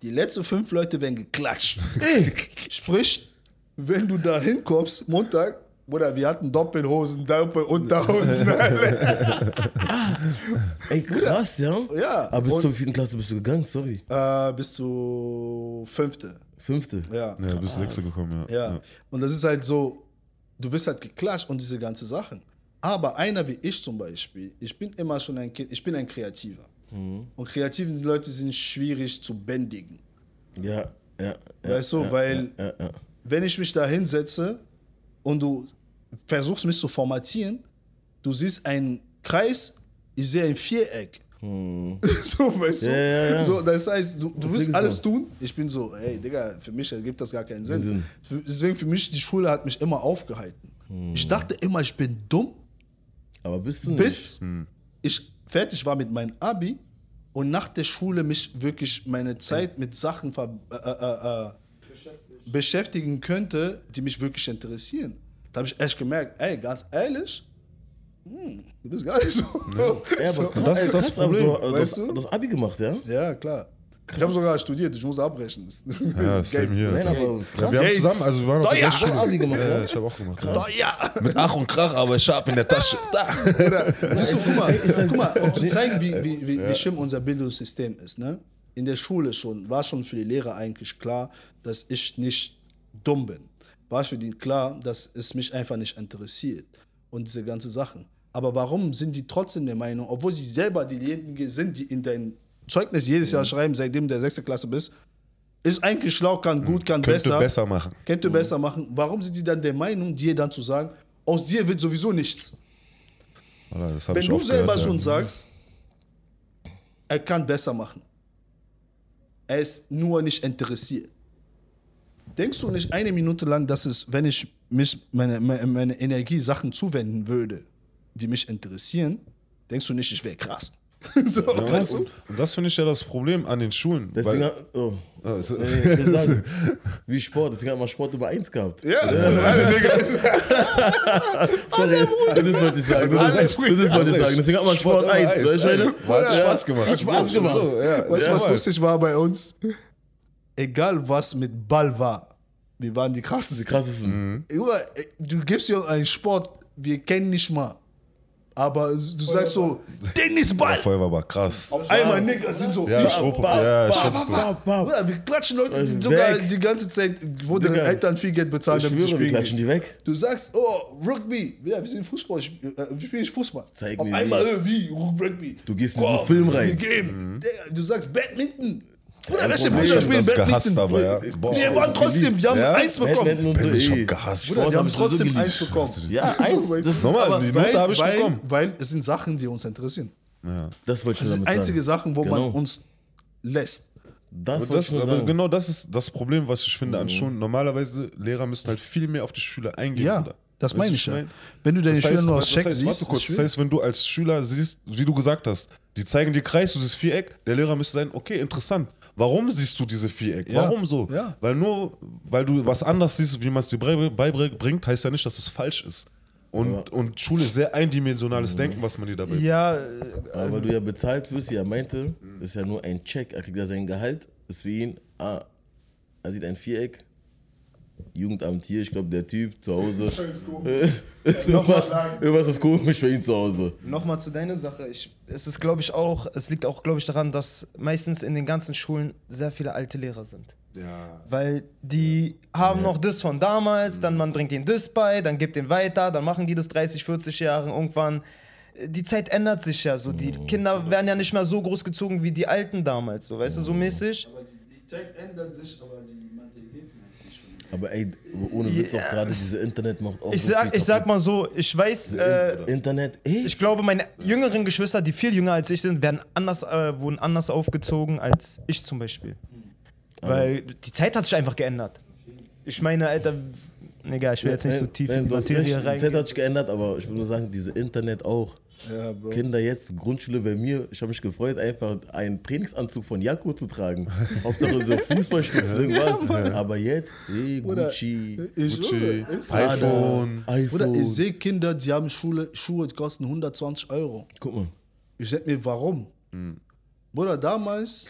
Die letzten fünf Leute werden geklatscht. *laughs* Sprich, wenn du da hinkommst, Montag, Bruder, wir hatten Doppelhosen, Doppelunterhosen. *laughs* Ey, krass, ja? Ja, Aber bis und- zur vierten Klasse bist du gegangen, sorry. äh, bis zu fünfte. Fünfte. Ja. Ja, du bist Sechste gekommen, ja. Ja. Und das ist halt so, du wirst halt geklatscht und diese ganze Sachen. Aber einer wie ich zum Beispiel, ich bin immer schon ein Kind, ich bin ein Kreativer. Und kreative Leute sind schwierig zu bändigen. Ja, ja. ja Weißt du, ja, weil Ja, wenn ich mich da hinsetze und du versuchst mich zu formatieren, du siehst einen Kreis, ich sehe ein Viereck. *laughs* so, weißt du? Hm. Ja, ja. So, das heißt, du, du willst alles tun. Ich bin so, hey, Digga, für mich ergibt das gar keinen Sinn. Sinn. Deswegen für mich, die Schule hat mich immer aufgehalten. Hm. Ich dachte immer, ich bin dumm, Aber bist du nicht? bis ich fertig war mit meinem Abi und nach der Schule mich wirklich meine Zeit mit Sachen ver äh, äh, äh, beschäftigen könnte, die mich wirklich interessieren. Da habe ich echt gemerkt, ey, ganz ehrlich, hm, du bist gar nicht so. Ja, so. aber krass, das ey, ist das Problem, du, weißt hast, du? du hast Abi gemacht, ja? Ja, klar. Ich habe sogar studiert, ich muss abbrechen. Ja, same *laughs* hier. Nein, aber Ja, krass. wir haben zusammen, also wir waren ja. gleichen Schule. Abi gemacht, ja, ich habe auch gemacht. Oh, ja. Mit Ach und Krach, aber scharf in der Tasche. *laughs* Da. Siehst du, guck mal, guck mal, um zu zeigen, wie, wie, wie, wie schlimm unser Bildungssystem ist. Ne? In der Schule schon, war schon für die Lehrer eigentlich klar, dass ich nicht dumm bin. War für die klar, dass es mich einfach nicht interessiert und diese ganzen Sachen. Aber warum sind die trotzdem der Meinung, obwohl sie selber diejenigen sind, die in dein Zeugnis jedes Jahr schreiben, seitdem du der sechste Klasse bist, ist eigentlich schlau, kann gut, kann Könnte besser. besser machen. Könnte besser machen. Warum sind die dann der Meinung, dir dann zu sagen, aus dir wird sowieso nichts? Wenn du selber gehört, schon ja. sagst, er kann besser machen, er ist nur nicht interessiert. Denkst du nicht eine Minute lang, dass es, wenn ich mich meine, meine, meine Energie Sachen zuwenden würde, die mich interessieren, denkst du nicht, ich wäre krass? *laughs* so, weißt du? Und das finde ich ja das Problem an den Schulen. Deswegen, weil, hat- oh, es- nee, will sagen, *laughs* wie Sport, deswegen hat man Sport über 1 gehabt. Ja, alle Digga. *laughs* Sorry, das wollte ich sagen. Das, das, das wollte ich sagen. Deswegen hat man Sport 1. Eins. Weißt du, meine? Hat Spaß gemacht. Hat Spaß gemacht. So, ja. Weißt du, Ja, was lustig war bei uns? Egal was mit Ball war, wir waren die krassesten. Die krassesten. Junge, du gibst dir einen Sport, wir kennen nicht mal. Aber du sagst so, Tennisball. Feuer war aber krass. Auf einmal Nigger sind so, Ja, ja, ba- ja, wir klatschen Leute sogar die ganze Zeit, wo deine Eltern viel Geld bezahlen, Ich damit sie schwöre, wir spielen klatschen die weg. Du sagst, oh, Rugby. Ja, wir sind Fußball. Ich, äh, wir spielen Fußball. Zeig Auf mir einmal, wie. äh, wie, Rugby. Du gehst in diesen Komm, Film rein. Digga, Du sagst Badminton. Bruder, welche Bruder, Brüder ich spielen das gehasst, Badminton? aber ja. Boah, wir waren trotzdem, wir haben Ja? eins Badminton bekommen. und so, Ich hab gehasst. Bruder, wir haben so trotzdem geliebt. eins bekommen. Ja, So, eins. Das ist? Nochmal, aber, die Note Weil, habe ich weil, bekommen. weil es sind Sachen, die uns interessieren. das wollte ich Das nur sind damit einzige sagen. Sachen, wo genau. man uns lässt. Das das, ich nur aber sagen. genau das ist das Problem, was ich finde an Schulen. Normalerweise, Lehrer müssen halt viel mehr auf die Schüler eingehen. Ja, Bruder. das Weißt meine ich ja. mein? Wenn du deine Das Schüler heißt, nur was aus Check heißt, siehst, warte kurz, das heißt, wenn du als Schüler siehst, wie du gesagt hast, die zeigen dir Kreis, du siehst Viereck, der Lehrer müsste sein, okay, interessant. Warum siehst du diese Viereck? Ja, Warum so? ja. Weil nur, weil du was anders siehst, wie man es dir bei- beibringt, heißt ja nicht, dass es falsch ist. Und, und Schule ist sehr eindimensionales Denken, was man dir dabei Ja, äh, Aber weil du ja bezahlt wirst, wie er meinte, ist ja nur ein Check. Er kriegt ja sein Gehalt, ist für ihn, ah, er sieht ein Viereck, Jugendamt hier, ich glaube, der Typ zu Hause. ist *laughs* irgendwas, irgendwas ist komisch für ihn zu Hause. Nochmal zu deiner Sache. Ich, es ist, glaube ich, auch, es liegt auch, glaube ich, daran, dass meistens in den ganzen Schulen sehr viele alte Lehrer sind. Ja. Weil die haben noch das von damals, dann man bringt ihnen das bei, dann gibt den weiter, dann machen die das 30, 40 Jahre irgendwann. Die Zeit ändert sich ja so. Die Kinder werden ja nicht mehr so großgezogen wie die Alten damals, so weißt du, so mäßig. Aber die, die Zeit ändert sich, aber die nicht. Aber ey, ohne Witz auch gerade diese Internet macht auch Ich so sag, ich sag mal so, ich weiß, äh, Internet, ey, ich glaube, meine jüngeren Geschwister, die viel jünger als ich sind, werden anders, äh, wurden anders aufgezogen als ich zum Beispiel. Weil die Zeit hat sich einfach geändert. Ich meine, Alter, egal, ich will jetzt nicht so tief in die Materie recht, die Zeit rein. hat sich geändert, aber ich will nur sagen, diese Internet auch. Ja, Bro. Kinder jetzt, Grundschule bei mir, ich habe mich gefreut, einfach einen Trainingsanzug von Jakko zu tragen. *laughs* Hauptsache so Fußballstütze, irgendwas. Aber jetzt, hey, Gucci, ich Gucci, ist- iPhone. iPhone. Bruder, ich sehe Kinder, die haben Schule, Schuhe, die kosten 120 Euro. Guck mal. Ich sag mir, warum? Bruder, damals,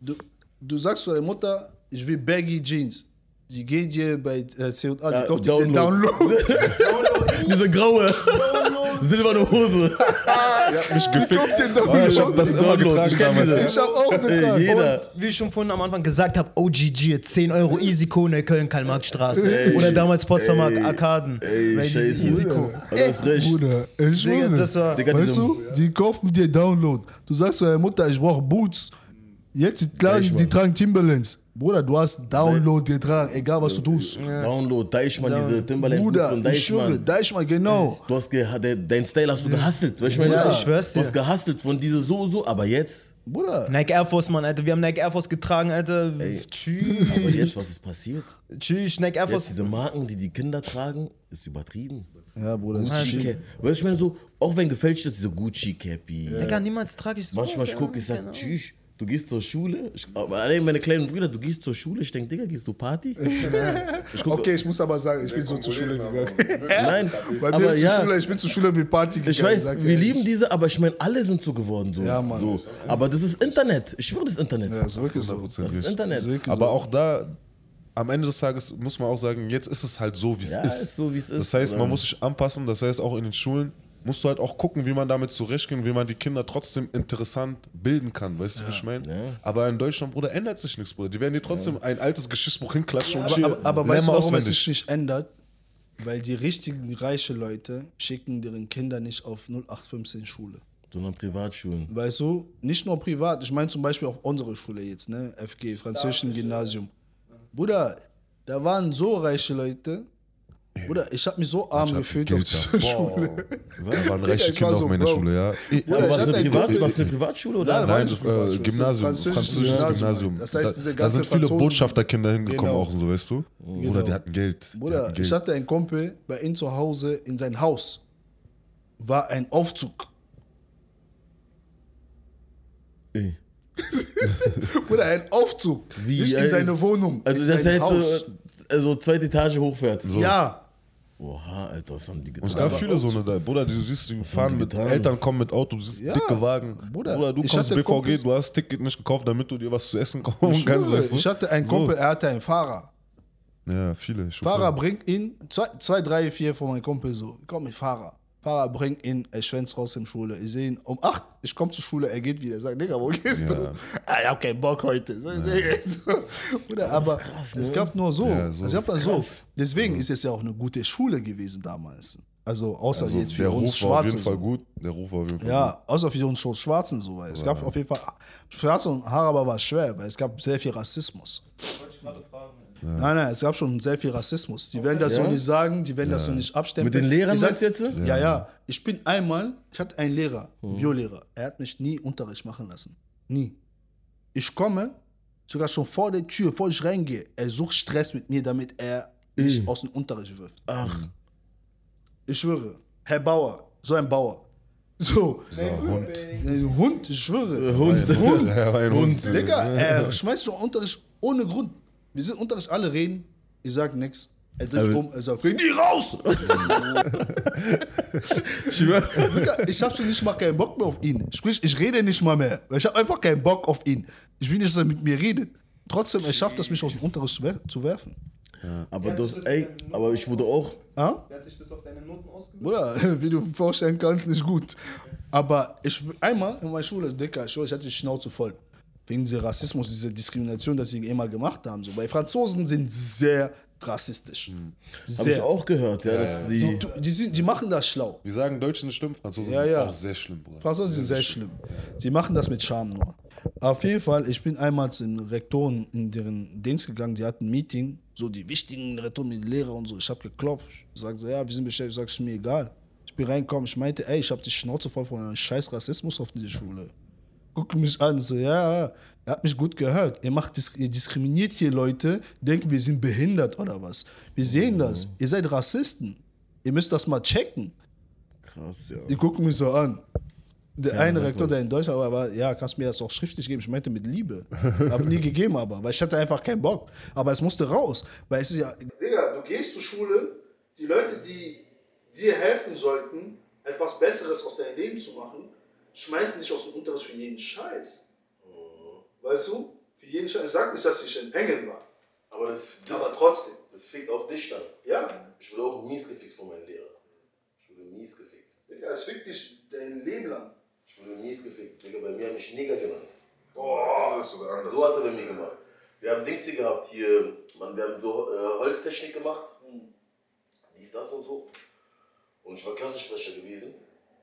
du, du sagst zu deiner Mutter, ich will Baggy Jeans. Die geht dir bei äh, C&A, Ja, kauft dir den Download. Download. *laughs* *laughs* Diese graue, silberne Hose. *laughs* Mich gefickt. kauft den Oh, ich hab das immer Download, getragen damals. diese. Ich hab auch getragen. jeder. Wie ich schon vorhin am Anfang gesagt habe, OGG, 10 Euro Isiko, Neukölln, Karl-Marx-Straße. Oder damals Potsdamer ey, Arkaden. ey, scheiße. Aber du hast recht. Bruder, ich Digga, schwöre. das war- Digga, weißt du, die kaufen dir Download. Du sagst zu deiner Mutter, ich brauche Boots. Jetzt die, tragen, die Deichmann. tragen Timberlands. Bruder, du hast Download getragen, egal was du tust. Download, Deichmann, diese Timberland Bruder, von ich schwöre, Deichmann. Deichmann, genau. Du hast ge de, dein Style hast du gehustelt, weißt du, was ich Ja, meine? ich schwör's Du hast dir. gehustelt von diese so, so, aber jetzt, Bruder, Nike Air Force, Mann, Alter. Wir haben Nike Air Force getragen, Alter. Tschüss. aber jetzt, was ist passiert? Tschüss, Nike Air Jetzt Force. diese Marken, die die Kinder tragen, ist übertrieben. ja, Bruder, das ist. Weißt du, ich meine so, auch wenn gefälscht ist, diese Gucci Cappy. Digga, niemals trage ich so. Manchmal ich gucke, ich sag, tschüss, du gehst zur Schule. Ich, allein meine kleinen Brüder, du gehst zur Schule, ich denke, Digga, gehst du Party? *laughs* Ich guck, Okay, ich muss aber sagen, ich bin so zur Schule gegangen. *laughs* Nein, Bei mir aber zur ja. Schule, ich bin zur Schule mit Party gegangen. Ich weiß, wir ehrlich. lieben diese, aber ich meine, alle sind so geworden. So. Ja, Mann. So. Aber das ist Internet. Ich schwöre, das ist Internet. Ja, ist wirklich so. das ist Internet. Aber auch da, am Ende des Tages muss man auch sagen, jetzt ist es halt so, wie es Ja, ist. ist so, wie es ist. Das heißt, man muss sich anpassen. Das heißt, auch in den Schulen musst du halt auch gucken, wie man damit zurechtgehen, wie man die Kinder trotzdem interessant bilden kann. Weißt du, was ich meine? Ja. Aber in Deutschland, Bruder, ändert sich nichts, Bruder. Die werden dir trotzdem ein altes Geschichtsbuch hinklatschen und Aber, aber, aber weißt du, mal warum es sich nicht ändert? Weil die richtigen reichen Leute schicken deren Kinder nicht auf 0815 Schule. Sondern Privatschulen. Weißt du, nicht nur privat, ich meine zum Beispiel auf unsere Schule jetzt, ne? FG, Französischen Gymnasium. Bruder, da waren so reiche Leute. Bruder, ich habe mich so arm gefühlt auf dieser da. Schule. Da *laughs* waren reiche ich war Kinder so auf meiner. Schule, ja. Aber was hatte eine, Privatschule oder? Nein, war äh, Gymnasium, französisches Gymnasium. Gymnasium. Das heißt, diese da, sind viele Botschafterkinder hingekommen Genau. auch, so weißt du? Bruder, die hatten Geld. Bruder, ich hatte einen Kumpel bei ihm zu Hause in sein Haus. War ein Aufzug. Ey. *laughs* Bruder, ein Aufzug. Wie, Nicht in seine Wohnung. Also in das sein heißt Haus. so, also zweite Etage hochfährt. Ja. Oha, Alter, was haben die Und es getan? gab viele so eine da. Bruder, die, du siehst, die fahren die mit getan? Eltern kommen mit Auto, du siehst Ja, dicke Wagen. Bruder, Bruder, du ich kommst BVG, Kumpels- du hast Ticket nicht gekauft, damit du dir was zu essen kaufen Ich, kannst, weißt du? ich hatte einen Kumpel, er hatte einen Fahrer. Ja, viele. Fahrer bringt ihn, zwei, zwei, drei, vier von meinen Kumpel so, komm mit Fahrer. Fahrer bringt ihn, er schwänzt raus in Schule. Ich sehe ihn um 8, ich komme zur Schule, er geht wieder. Ich sage, Digga, wo gehst du? Ah, ich hab keinen Bock heute. So, Digga, so. Bruder, aber krass, es ne? gab nur so. Ja, so also, ist dann so. Deswegen ist es ja auch eine gute Schule gewesen damals. Also außer Also, jetzt für der uns Ruf war auf jeden Fall so. gut. Der Ruf war auf jeden Fall gut. Ja, außer für uns Schwarzen so. Weil es gab auf jeden Fall, Schwarze und Araber war schwer, weil es gab sehr viel Rassismus. Nein, nein, es gab schon sehr viel Rassismus. Die werden das so nicht sagen, die werden das so nicht abstempeln. Mit den Lehrern Ich sag- meinst du jetzt? Ja, ja. Ich bin einmal, ich hatte einen Lehrer, einen Biolehrer. Er hat mich nie Unterricht machen lassen. Nie. Ich komme, sogar schon vor der Tür, bevor ich reingehe, er sucht Stress mit mir, damit er mich aus dem Unterricht wirft. Ach, Ich schwöre. Herr Bauer, so ein Bauer. *laughs* So. Hund. Ein Hund, ich schwöre. Hund. Hund. *laughs* Ein Hund. Digga, er schmeißt schon Unterricht ohne Grund. Wir sind Unterricht, alle reden. Ich sag nix. Er dreht sich um, er sagt, geh die raus! *laughs* Ich hab schon nicht mal keinen Bock mehr auf ihn. Sprich, ich rede nicht mal mehr. weil Ich hab einfach keinen Bock auf ihn. Ich will nicht, dass er mit mir redet. Trotzdem, er schafft es, mich aus dem Unterricht zu wer- zu werfen. Aber das, ey, aber ich wurde auch. Ah? Wer hat sich das auf deine Noten ausgewirkt? Bruder, *laughs* wie du vorstellen kannst, nicht gut. Aber ich, einmal in meiner Schule, Dicker, ich hatte die Schnauze voll. Wegen dieser Rassismus, dieser Diskrimination, das sie immer gemacht haben. So. Weil Franzosen sind sehr rassistisch. Habe Sehr. ich auch gehört, ja, dass Die, die. die, sind, die machen das schlau. Wir sagen Deutschen ist schlimm, Franzosen Ja, sind ja. auch sehr schlimm, Bruder. Franzosen sind sehr schlimm. Die machen das mit Charme nur. Auf jeden Fall, ich bin einmal zu den Rektoren in deren Dings gegangen, die hatten ein Meeting, so die wichtigen Rektoren mit den Lehrern und so. Ich habe geklopft. Ich sag so, ja, wir sind beschäftigt. Ich sag, ist mir egal. Ich bin reingekommen, ich meinte, ey, ich habe die Schnauze voll von einem scheiß Rassismus auf dieser Schule. Guck mich an, so, ja, ja. Er hat mich gut gehört. Ihr, macht, ihr diskriminiert hier Leute, denken, wir sind behindert oder was. Wir sehen das. Ihr seid Rassisten. Ihr müsst das mal checken. Krass, ja. Die gucken mich so an. Der eine sag Rektor, was. der in Deutschland war, war, ja, kannst mir das auch schriftlich geben. Ich meinte mit Liebe. Hab nie gegeben, aber, weil ich hatte einfach keinen Bock. Aber es musste raus. Weil es ist ja. Digga, du gehst zur Schule, die Leute, die dir helfen sollten, etwas Besseres aus deinem Leben zu machen, schmeißen dich aus dem Unterricht für jeden Scheiß. Weißt du? Für jeden Scheiß. Ich sag nicht, dass ich ein Engel war. Aber das, das, Aber trotzdem. das fickt auch dich dann. Ja. Ich wurde auch mies gefickt von meinem Lehrer. Ich wurde mies gefickt. Digga, es fickt dich dein Leben lang. Ich wurde mies gefickt. Digga, bei mir haben mich Neger genannt. Boah, das ist sogar anders. So hat er bei mir gemacht. Wir haben Dings hier gehabt hier, man, wir haben so äh, Holztechnik gemacht. Dies, das und so. Und ich war Klassensprecher gewesen.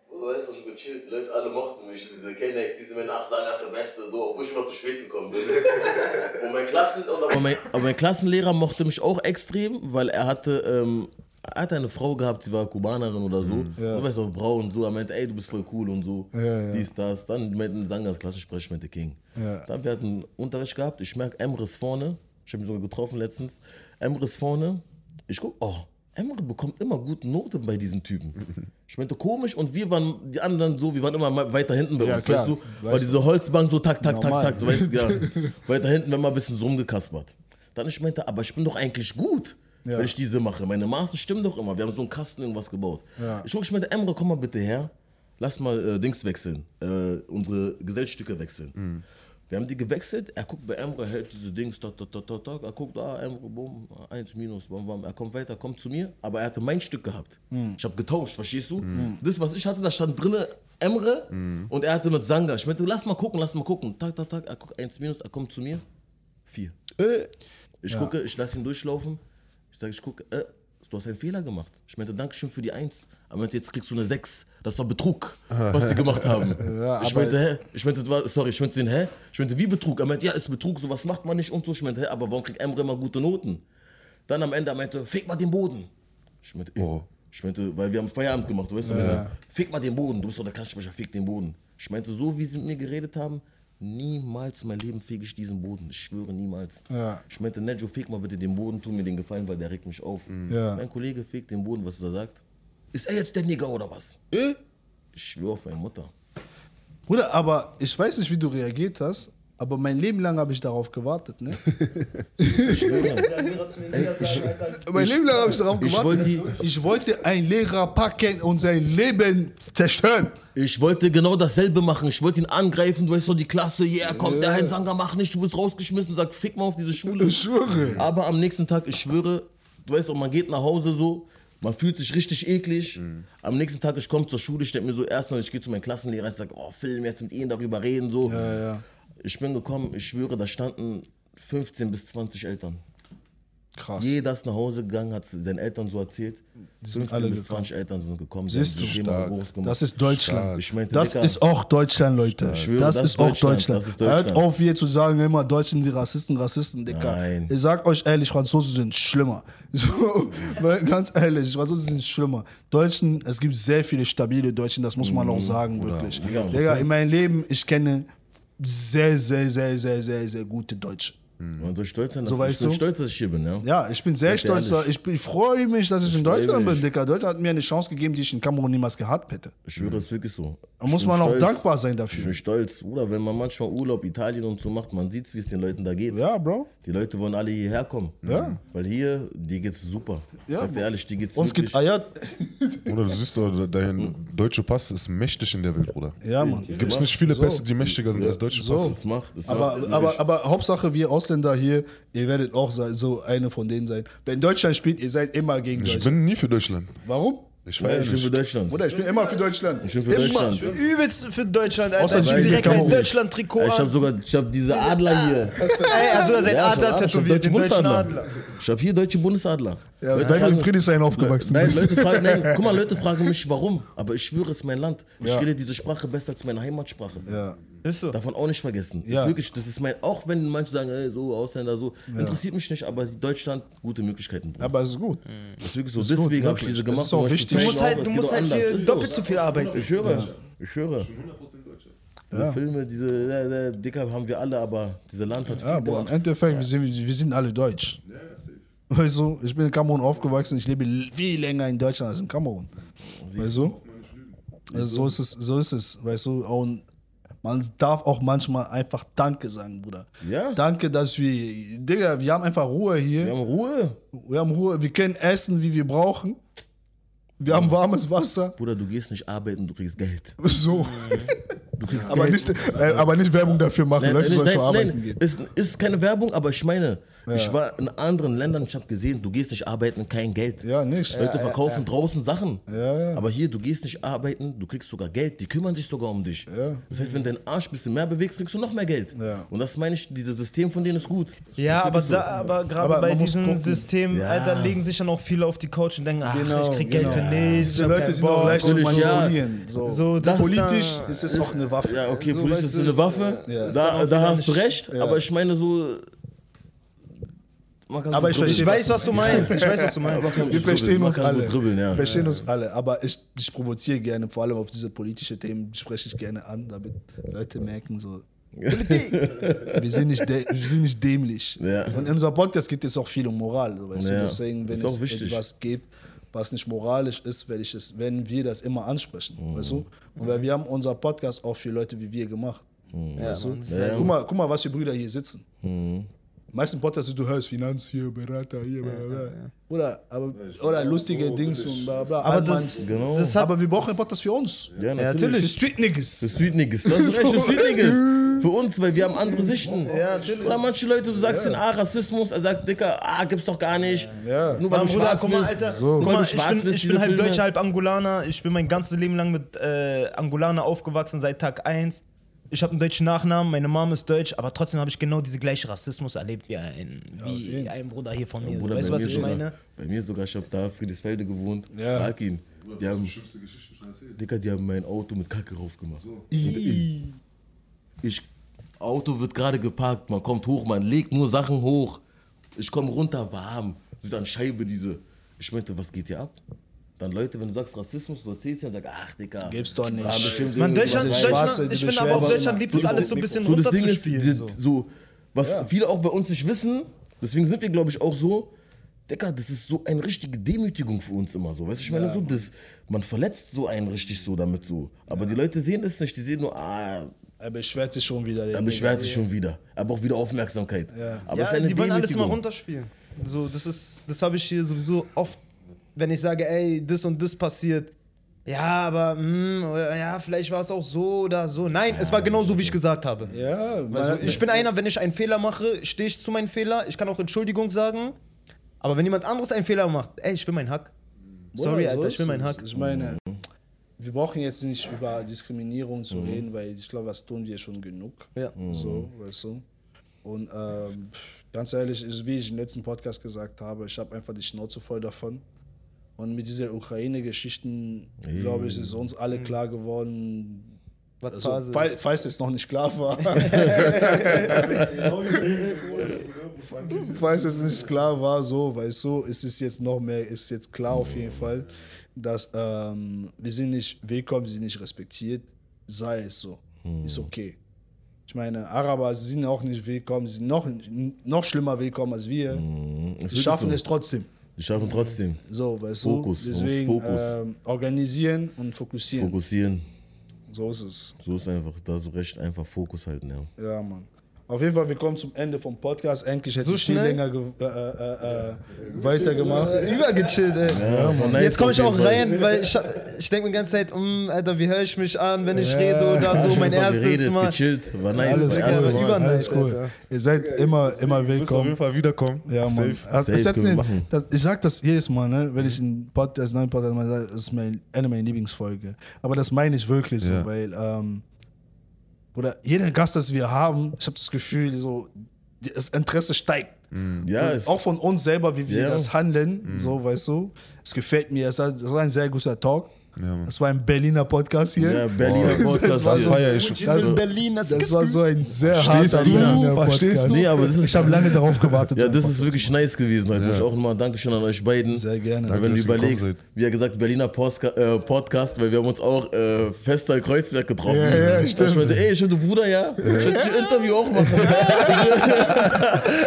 Und du weißt, ich gechillt. Die Leute alle mochten mich. Diese Kennex, diese Männer, ach, sagen, das ist der Beste. So, obwohl ich immer zu spät gekommen bin. *laughs* und mein Klassen... Und Aber mein, aber mein Klassenlehrer mochte mich auch extrem, weil er hatte, ähm, er hatte eine Frau gehabt, sie war Kubanerin oder so. Du weißt auch, braun und so. Er meinte, ey, du bist voll cool und so. Dies, das. Dann meinten Sangas Klassensprecher mit der King. Dann wir hatten Unterricht gehabt. Ich merke, Emre ist vorne. Ich habe ihn sogar getroffen letztens. Emre ist vorne. Ich guck, oh, Emre bekommt immer gute Noten bei diesen Typen. Ich meinte, komisch. Und wir waren, die anderen so, wir waren immer weiter hinten bei Ja, uns, klar. weißt du? Weil Weißt diese Holzbank so tak, tak, tak, Normal. tak, du weißt ja. *laughs* Weiter hinten, wenn man ein bisschen so rumgekaspert. Dann ich meinte, aber ich bin doch eigentlich gut, wenn ich diese mache. Meine Maßen stimmen doch immer. Wir haben so einen Kasten irgendwas gebaut. Ich guck, ich meinte, Emre, komm mal bitte her. Lass mal äh, Dings wechseln. Äh, unsere Geseltstücke wechseln. Wir haben die gewechselt. Er guckt bei Emre, hält diese Dings, tak, tak, tak, tak. Er guckt, ah, Emre, bumm, eins minus, bam, bam. Er kommt weiter, kommt zu mir. Aber er hatte mein Stück gehabt. Ich habe getauscht, verstehst du? Das, was ich hatte, da stand drinne Emre und er hatte mit Sanga. Ich meinte, lass mal gucken, lass mal gucken. Tak, tak, tak. Er guckt eins minus, er kommt zu mir. Vier. Ich gucke, ich lasse ihn durchlaufen. Ich sage, ich gucke, äh, du hast einen Fehler gemacht. Ich meinte, Dankeschön für die Eins. Aber jetzt kriegst du eine Sechs. Das war Betrug, was die gemacht haben. *laughs* ich aber- meinte, hä? Ich meinte, sorry, ich meinte hä? Ich meinte, wie Betrug? Er meinte, ja, ist Betrug, sowas macht man nicht und so. Ich meinte, hä, aber warum kriegt Emre immer gute Noten? Dann am Ende, er meinte, fick mal den Boden. Ich meinte, oh. ich meinte, weil wir haben Feierabend gemacht, du weißt ja. Fick mal den Boden, du bist doch der Klassensprecher, fick den Boden. Ich meinte, so wie sie mit mir geredet haben, niemals in meinem Leben fege ich diesen Boden. Ich schwöre, niemals. Ja. Ich meinte, Nejo, feg mal bitte den Boden, tu mir den Gefallen, weil der regt mich auf. Ja. Mein Kollege fegt den Boden, was er sagt. Ist er jetzt der Nigger oder was? Ich schwöre auf meine Mutter. Bruder, aber ich weiß nicht, wie du reagiert hast, aber mein Leben lang habe ich darauf gewartet, ne? Ich *laughs* mein Leben lang habe ich darauf ich gewartet. wollte- ich wollte einen Lehrer packen und sein Leben zerstören. Ich wollte genau dasselbe machen. Ich wollte ihn angreifen, du weißt so, die Klasse, yeah, komm, der Hein Sanger, mach nicht, du bist rausgeschmissen, sag, fick mal auf diese Schule. Ich schwöre. Aber am nächsten Tag, ich schwöre, du weißt auch, man geht nach Hause so, Man fühlt sich richtig eklig. Am nächsten Tag, ich komme zur Schule, ich denke mir so, erstmal, ich gehe zu meinem Klassenlehrer, ich sage, oh, Film, jetzt mit ihnen darüber reden, so. Ich bin gekommen, ich schwöre, da standen 15 bis 20 Eltern. Krass. Jeder ist nach Hause gegangen, hat es seinen Eltern so erzählt. sind 15 alle bis gekommen. 20 Eltern sind gekommen. Siehst du? gemacht. Das ist Deutschland. Ich meinte, das Dicker, ist auch Deutschland, Leute. schwöre, das, das ist auch Deutschland, Deutschland. das ist Hört Deutschland. auf, hier zu sagen, immer Deutschen sind Rassisten, Rassisten, Dicker. Nein. Ich sag euch ehrlich, Franzosen sind schlimmer. *laughs* So, ganz ehrlich, Franzosen sind schlimmer. Deutschen, es gibt sehr viele stabile Deutschen, das muss man auch sagen, wirklich. Digga, in meinem Leben, ich kenne sehr, sehr, sehr, sehr, sehr, sehr gute Deutsche. Man soll stolz sein, dass So ich du? stolz, dass ich hier bin, ja. Ja, ich bin sehr Seid stolz. Ich, bin- ich freue mich, dass ich in freue Deutschland bin. Dicker. Deutschland hat mir eine Chance gegeben, die ich in Kamerun niemals gehabt hätte. Ich schwöre, es ist wirklich so. Da Ich muss man auch stolz. dankbar sein Ich dafür. bin stolz, Bruder, wenn man manchmal Urlaub Italien und so macht, man sieht, wie es den Leuten da geht. Ja, Bro. Die Leute wollen alle hierher kommen. Ja. Weil hier, die geht's super. Ich Ja, sag dir ehrlich, die geht's Uns wirklich. geht Eier. Oder du siehst doch, dein deutsche Pass ist mächtig in der Welt, Bruder. Ja, Mann. Gibt es nicht viele Pässe, die mächtiger sind als deutsche Pass? Das macht, das Aber, macht aber, aber Hauptsache, wir Ausländer hier, ihr werdet auch so- eine von denen sein. Wenn Deutschland spielt, ihr seid immer gegen Ich Deutschland. bin nie für Deutschland. Warum? Ich ja, ich bin für. Deutschland. Bruder, ich bin immer für Deutschland. Ich bin für immer. Deutschland. Übelst für Deutschland, Außer Alter. Ich sie bin direkt ein. Deutschland-Trikot ich hab an. sogar, ich hab diese Adler hier. Ey, er hat sogar seinen ich Adler ich tätowiert, deutsche den deutschen Bundesadler. Adler. Ich hab hier deutsche Bundesadler. Ja, Leute weil du in Friedrichshain aufgewachsen Nein, bist. Leute fragen, nein, guck mal, Leute fragen mich, warum. Aber ich schwöre, es ist mein Land. Ich Ja. rede diese Sprache besser als meine Heimatsprache. Ja. Ist so. Man auch nicht vergessen. Das Ja. ist wirklich, das ist mein, auch wenn manche sagen, ey, so Ausländer, so, interessiert mich nicht, aber Deutschland, gute Möglichkeiten. Bruder. Aber es ist gut. Das ist wirklich so. gut, Deswegen habe ich diese Das gemacht. ist auch wichtig. Du musst auch, halt, du musst auch halt hier Ist doppelt so viel arbeiten. Ich höre, ich höre. Diese Filme, diese äh, äh, Dicker haben wir alle, aber dieser Land hat viel Ja, aber im. Endeffekt, wir sind, wir sind alle deutsch. Weißt du, ich bin in Kamerun aufgewachsen, ich lebe viel länger in Deutschland als in Kamerun. Weißt du? Also so ist es, so ist es, weißt du. Und man darf auch manchmal einfach Danke sagen, Bruder. Ja. Danke, dass wir, Digga, wir haben einfach Ruhe hier. Wir haben Ruhe. Wir haben Ruhe, wir können essen, wie wir brauchen. Wir haben warmes Wasser. Bruder, du gehst nicht arbeiten, du kriegst Geld. So. Du kriegst *laughs* Aber Geld. nicht, äh, aber nicht Werbung dafür machen, Nein, Leute sollen schon arbeiten nein, gehen. Ist, ist keine Werbung, aber ich meine, ich war in anderen Ländern, ich habe gesehen, du gehst nicht arbeiten, kein Geld. Ja, nichts. Leute verkaufen draußen Sachen. Aber hier, du gehst nicht arbeiten, du kriegst sogar Geld, die kümmern sich sogar um dich. Das heißt, wenn du deinen Arsch ein bisschen mehr bewegst, kriegst du noch mehr Geld. Ja. Und das meine ich, dieses System von denen ist gut. Ja, aber, wirklich da, aber gerade Aber bei diesem gucken. System, Ja. Alter, legen sich dann auch viele auf die Couch und denken, ach, Genau, ich krieg Geld genau. für nichts. Diese Leute sind auch leicht zu ja. manipulieren. So. So, das ist Politisch ist es auch eine Waffe. Ja, okay, So, weißt ist du, eine Waffe, Ja. da, da hast du recht, aber ich meine so... Man kann Aber ich. Ich weiß, was du meinst. Ich weiß, was du meinst. Wir verstehen uns alle. dribbeln, ja. Wir verstehen uns alle. Aber ich, ich provoziere gerne, vor allem auf diese politischen Themen spreche ich gerne an, damit Leute merken, so. *laughs* wir, sind nicht wir sind nicht dämlich. Ja. Und in unserem Podcast geht es auch viel um Moral. Weißt Ja. du? Deswegen, wenn Ist es etwas gibt, was nicht moralisch ist, werde ich es, werden wir das immer ansprechen. Mhm. Weißt du? Und weil wir haben unser Podcast auch für Leute wie wir gemacht. Mhm. Weißt du? Ja. Guck, mal, guck mal, was für Brüder hier sitzen. Meisten Podcasts, die du hörst, Finanz hier, Berater hier, bla bla. bla. Oder, aber, oder lustige Dings und bla bla. Aber das. Genau. das hat aber wir brauchen einen Podcast für uns. Ja, Ja, natürlich. Für Street Niggas. Für Street Niggas. Das *laughs* ist recht, für Street Niggas. Für uns, weil wir haben andere Sichten. Ja, natürlich. Oder manche Leute, du sagst denen, ah, Rassismus, er sagt, Dicker, ah, gibt's doch gar nicht. Ja. Nur weil Mann, du Bruder, schwarz guck mal, bist. Alter. Nur Guck weil mal, ich bin, bist, ich bin halb. Deutscher, halb Angolaner. Ich bin mein ganzes Leben lang mit äh, Angolaner aufgewachsen, seit Tag 1. Ich habe einen deutschen Nachnamen, meine Mom ist deutsch, aber trotzdem habe ich genau diese gleiche Rassismus erlebt wie ein, wie ein Bruder hier von mir. Bruder, weißt du, was ich sogar, meine? Bei mir sogar, ich hab da Friedrichsfelde gewohnt. Ja. Frag ihn. Die haben, Schlimmste Geschichte schon erzählt. Dicker, die haben mein Auto mit Kacke raufgemacht. Und ich, ich, Auto wird gerade geparkt, man kommt hoch, man legt nur Sachen hoch. Ich komme runter, warm. Sie an Scheibe diese. Ich meinte, was geht hier ab? Dann Leute, wenn du sagst Rassismus, du erzählst ja und sagst, ach Dicker. Gibt's doch nicht. Man, Deutschland. Schwarze, Deutschland, die ich finde aber auch Deutschland liebt immer. alles so ein bisschen So, das Ding ist, So. so, was viele auch bei uns nicht wissen, deswegen sind wir, glaube ich, auch so, Digga, das ist so eine richtige Demütigung für uns immer so. Weißt du, ich meine, so, das, man verletzt so einen richtig so damit so. Aber die Leute sehen es nicht, die sehen nur, ah, Er beschwert sich schon wieder. der er beschwert sich schon wieder. Er braucht wieder Aufmerksamkeit. Aber es ist ja, eine die wollen alles immer runterspielen. So, das ist, das habe ich hier sowieso oft, wenn ich sage, ey, das und das passiert. Ja, aber mm, ja, vielleicht war es auch so oder so. Nein, es war genau so, wie ich gesagt habe. Ja, Also ich bin einer, wenn ich einen Fehler mache, stehe ich zu meinem Fehler. Ich kann auch Entschuldigung sagen. Aber wenn jemand anderes einen Fehler macht, ey, ich will meinen Hack. Sorry, Bruder, Alter, ist ich will meinen. Hack. Ich meine, wir brauchen jetzt nicht über Diskriminierung zu reden, weil ich glaube, das tun wir schon genug. Ja. So, weißt du. Und ähm, ganz ehrlich, ist, wie ich im letzten Podcast gesagt habe, ich habe einfach die Schnauze voll davon. Und mit dieser Ukraine-Geschichten, glaube ich, ist uns alle klar geworden, Was also, falls, falls es noch nicht klar war. *laughs* falls es nicht klar war, so, weißt du, ist es jetzt noch mehr, ist jetzt klar auf jeden Fall, dass ähm, wir sind nicht willkommen, sie sind nicht respektiert, sei es so, ist okay. Ich meine, Araber sind auch nicht willkommen, sie sind noch, noch schlimmer willkommen als wir. Ist Sie schaffen so. es trotzdem. Die schaffen trotzdem. So, weißt Fokus, du? Deswegen Fokus. ähm, organisieren und fokussieren. Fokussieren. So ist es. So ist einfach, da du recht, einfach Fokus halten, ja. Ja, Mann. Auf jeden Fall, wir kommen zum Ende vom Podcast. Endlich hätte So ich viel länger ge äh, äh, äh, weitergemacht. Übergechillt, ey. Ja, war nice Jetzt komme ich auch rein, weil ich, ich denke mir die ganze Zeit, mm, Alter, wie höre ich mich an, wenn ich rede oder so, mein erstes geredet, Mal. gechillt, war nice, Alles war. Mal. Über- alles nice, cool. Alter. Ihr seid immer, immer Du wirst auf willkommen. jeden Fall wiederkommen. Ja, Mann. Safe. Also, Safe hat mir, machen. das, ich sag das jedes Mal, ne, wenn ich einen Podcast, neuen Podcast mal sage, das ist mein, eine meiner Lieblingsfolge. Aber das meine ich wirklich so, Ja. weil, ähm, oder jeder Gast, das wir haben, ich habe das Gefühl, so, das Interesse steigt. Ja, Und es, auch von uns selber, wie wir Ja. das handeln, so, weißt du. Es gefällt mir, es war ein sehr guter Talk. Ja. Es war ein Berliner Podcast hier. ja, Berliner Das Podcast. war Das so- feier ich. Das, Berlin, das, das war so ein sehr Verstehst harter du? Berliner Podcast. du? Nee, aber das ist- ich habe lange darauf gewartet. Ja, das ist wirklich nice gewesen heute. Muss ich auch nochmal Dankeschön an euch beiden. Sehr gerne. Weil wenn du überlegst, wie er gesagt, Berliner Postka äh, Podcast, weil wir haben uns auch äh, Fester Kreuzberg getroffen. Ja, ja, Und stimmt. Ich meinte, ey, ich will du Bruder, ja? Ich will ein Interview auch machen. *laughs*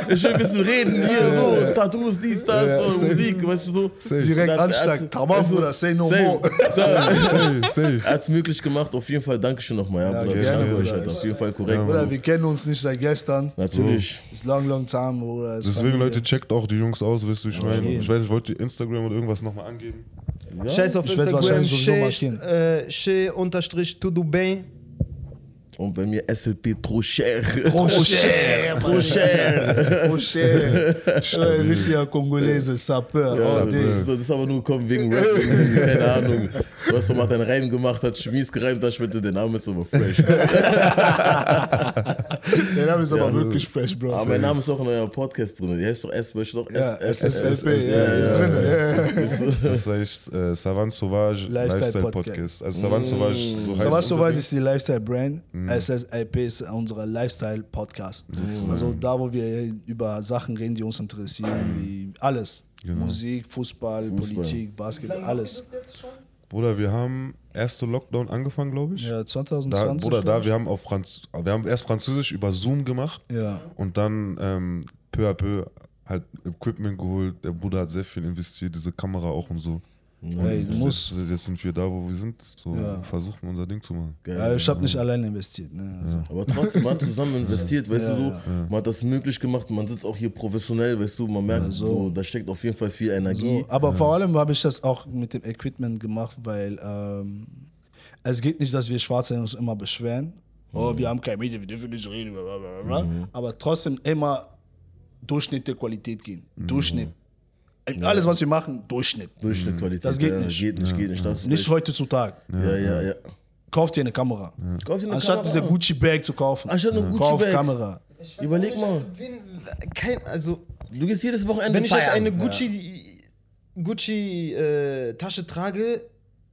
ich will ein bisschen reden hier, so, Tattoos, dies, das, Ja. Musik, weißt du so. Direkt Anschlag. Tamam, Bruder, say no more. Safe, safe. Er hat es möglich gemacht, auf jeden Fall Dankeschön nochmal, ja, Ja, Bruder. gerne, Ich danke euch, Alter. Auf jeden Fall korrekt. Bruder, wir kennen uns nicht seit gestern. Natürlich. It's long, long time, Bruder. Deswegen, Familie. Leute, checkt auch die Jungs aus, wisst ihr, ich meine. Ich weiß nicht, wollt ihr Instagram oder irgendwas nochmal angeben? Scheiß auf Ich Instagram, wahrscheinlich sowieso markieren. äh, Shay Und bei mir SLP trop cher. Trop cher, Trop cher. Trop cher. Richtiger Kongolese, Sapeur. Ja, Oh, das, das ist aber nur gekommen wegen Rap, keine Ahnung. Du hast doch mal deinen Reim gemacht, hat Schmies gereimt, hast bitte, der Name ist aber fresh. *laughs* Der Name ist aber Ja. wirklich fresh, Bro. Aber mein Name ist auch in eurem Podcast drin. Die heißt doch S, du doch? SSLP, ja, ist drin. Das heißt äh, Savant Sauvage Lifestyle Lifestyle, Podcast. Also Savant Sauvage, so heißt Aber unser soweit Ding. ist die Lifestyle-Brand. Mhm. SSLP ist unser Lifestyle-Podcast. Also da, wo wir über Sachen reden, die uns interessieren, wie alles. Genau. Musik, Fußball, Politik, Basketball, alles. Bruder, wir haben erste Lockdown angefangen, glaube ich. Ja, Da, 2020. Bruder, da, wir haben auf Franz wir haben erst Französisch über Zoom gemacht. Ja. und dann ähm, peu à peu halt Equipment geholt. Der Bruder hat sehr viel investiert, diese Kamera auch und so. Ey, musst- jetzt, jetzt sind wir da, wo wir sind, so Ja. versuchen unser Ding zu machen. Ja, ich habe nicht alleine investiert. Ne? Also. Aber trotzdem, man hat zusammen investiert, weißt Ja, du so. ja. Man hat das möglich gemacht, man sitzt auch hier professionell, weißt du, man merkt, so. so. da steckt auf jeden Fall viel Energie. So, aber vor allem habe ich das auch mit dem Equipment gemacht, weil ähm, es geht nicht, dass wir Schwarze uns immer beschweren. Oh, wir haben kein Medien, wir dürfen nicht reden. Bla. Aber trotzdem immer Durchschnitt der Qualität gehen. Durchschnitt. Alles, was wir machen, Durchschnitt. Durchschnittqualität. Das geht ja, nicht. Geht nicht, geht nicht. Das Nicht heutzutage. Ja, ja, ja. Kauft dir eine Kamera. Kauf dir eine Anstatt Kamera. diese Gucci-Bag zu kaufen. Anstatt eine Gucci-Bag. Kamera. Überleg mal. Kein, also, Du gehst jedes Wochenende wenn ich jetzt eine Gucci, Gucci äh, Tasche trage,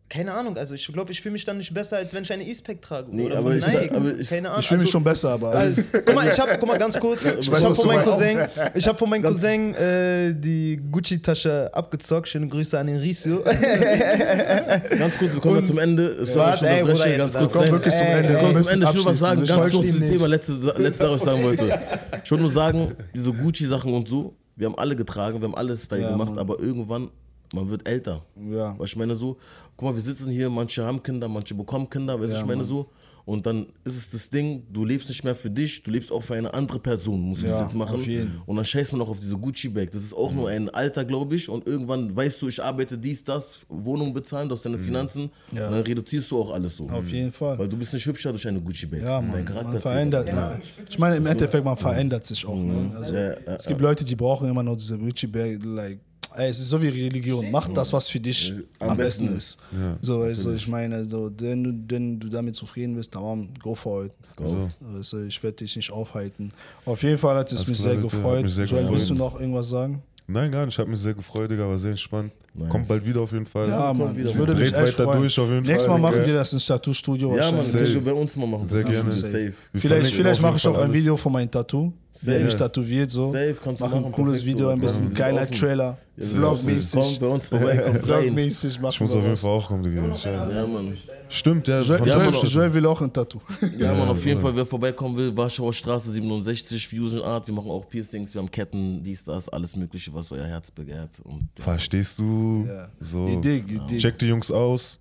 keine Ahnung, also ich glaube, ich fühle mich dann nicht besser, als wenn ich eine E-Spec trage. Nee, oder aber ich Nike. sag- aber ich- keine Ahnung. Ich fühle mich also- schon besser, aber. Also, guck mal, ich habe, guck mal, ganz *laughs* kurz, ich weiß, habe von meinem. Cousin, ich von meinem Cousin äh, die Gucci-Tasche abgezockt. Schöne Grüße an den Ricio. *laughs* Ganz kurz, wir kommen ja zum Ende. Warte, ich ey, Bruder, ganz kurz. komm Nein, wirklich zum Ende. wir Komm, kommen wir zum Ende. Ich will was sagen, ganz Ich kurz ihm Thema, letzte, letzte Sache, was ich sagen wollte. Ich wollte nur sagen, diese Gucci-Sachen und so, wir haben alle getragen, wir haben alles Style Ja, gemacht, Mann. aber irgendwann, man wird älter. Ja. Weil ich meine so, guck mal, wir sitzen hier, manche haben Kinder, manche bekommen Kinder, weißt du, Ja, ich meine Mann. so. Und dann ist es das Ding, du lebst nicht mehr für dich, du lebst auch für eine andere Person, musst du Ja, das jetzt machen. auf jeden. Und dann scheißt man auch auf diese Gucci-Bag. Das ist auch nur ein Alter, glaube ich. Und irgendwann weißt du, ich arbeite dies, das, Wohnung bezahlen, das deine Finanzen. Mhm. Ja. Und dann reduzierst du auch alles so. Auf jeden Fall. Weil du bist nicht hübscher durch eine Gucci-Bag. Ja, Dein man, Charakter man verändert. Ja. Ich meine, im Endeffekt, man verändert sich auch. Ne? Also, Ja, ja, es gibt Leute, die brauchen immer noch diese Gucci-Bag. Like, ey, es ist so wie Religion. Mach das, was für dich am am, besten besten ist. so, weißt du, ich meine, so, wenn, du, wenn du damit zufrieden bist, dann go for it. So. Weißt du, ich werde dich nicht aufhalten. Auf jeden Fall hat es mich klar, sehr gefreut. mich sehr Joel, gefreut. willst du noch irgendwas sagen? Nein, gar nicht. Ich habe mich sehr gefreut, Digga, war sehr entspannt. Kommt bald wieder auf jeden Fall. Ja, Mann, wieder. ich würde mich Dreht echt weiter freuen. durch auf jeden Nächstes Fall, Mal machen wir das im Tattoo-Studio Ja, man, wahrscheinlich. können wir bei uns mal machen. Sehr gerne. Safe. Wir Vielleicht, vielleicht mache ich auch ein. Video von meinem Tattoo. Wer Safe. mich tätowiert, so. Safe, kannst du Mach ein machen, cooles Video, ein bisschen Ja, geiler. Trailer. Ja, Vlogmäßig. Kommt bei uns vorbei, kommt. Vlogmäßig machen Ich muss auf jeden. Fall auch kommen, Digga. Ja. Ja, Mann. Stimmt, ja. Joel, Mann. Will auch ein Tattoo. *laughs* Ja, Mann, auf jeden Fall, wer vorbeikommen will, Warschauer Straße 67, Fusion Art. Wir machen auch Piercings, wir haben Ketten, dies, das, alles Mögliche, was euer Herz begehrt. Ja, Verstehst du? Ja. So. Idee, Idee. Checkt die Jungs aus,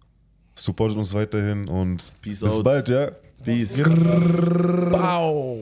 supportet uns weiterhin und Peace bis out. bald, ja. Peace. Mon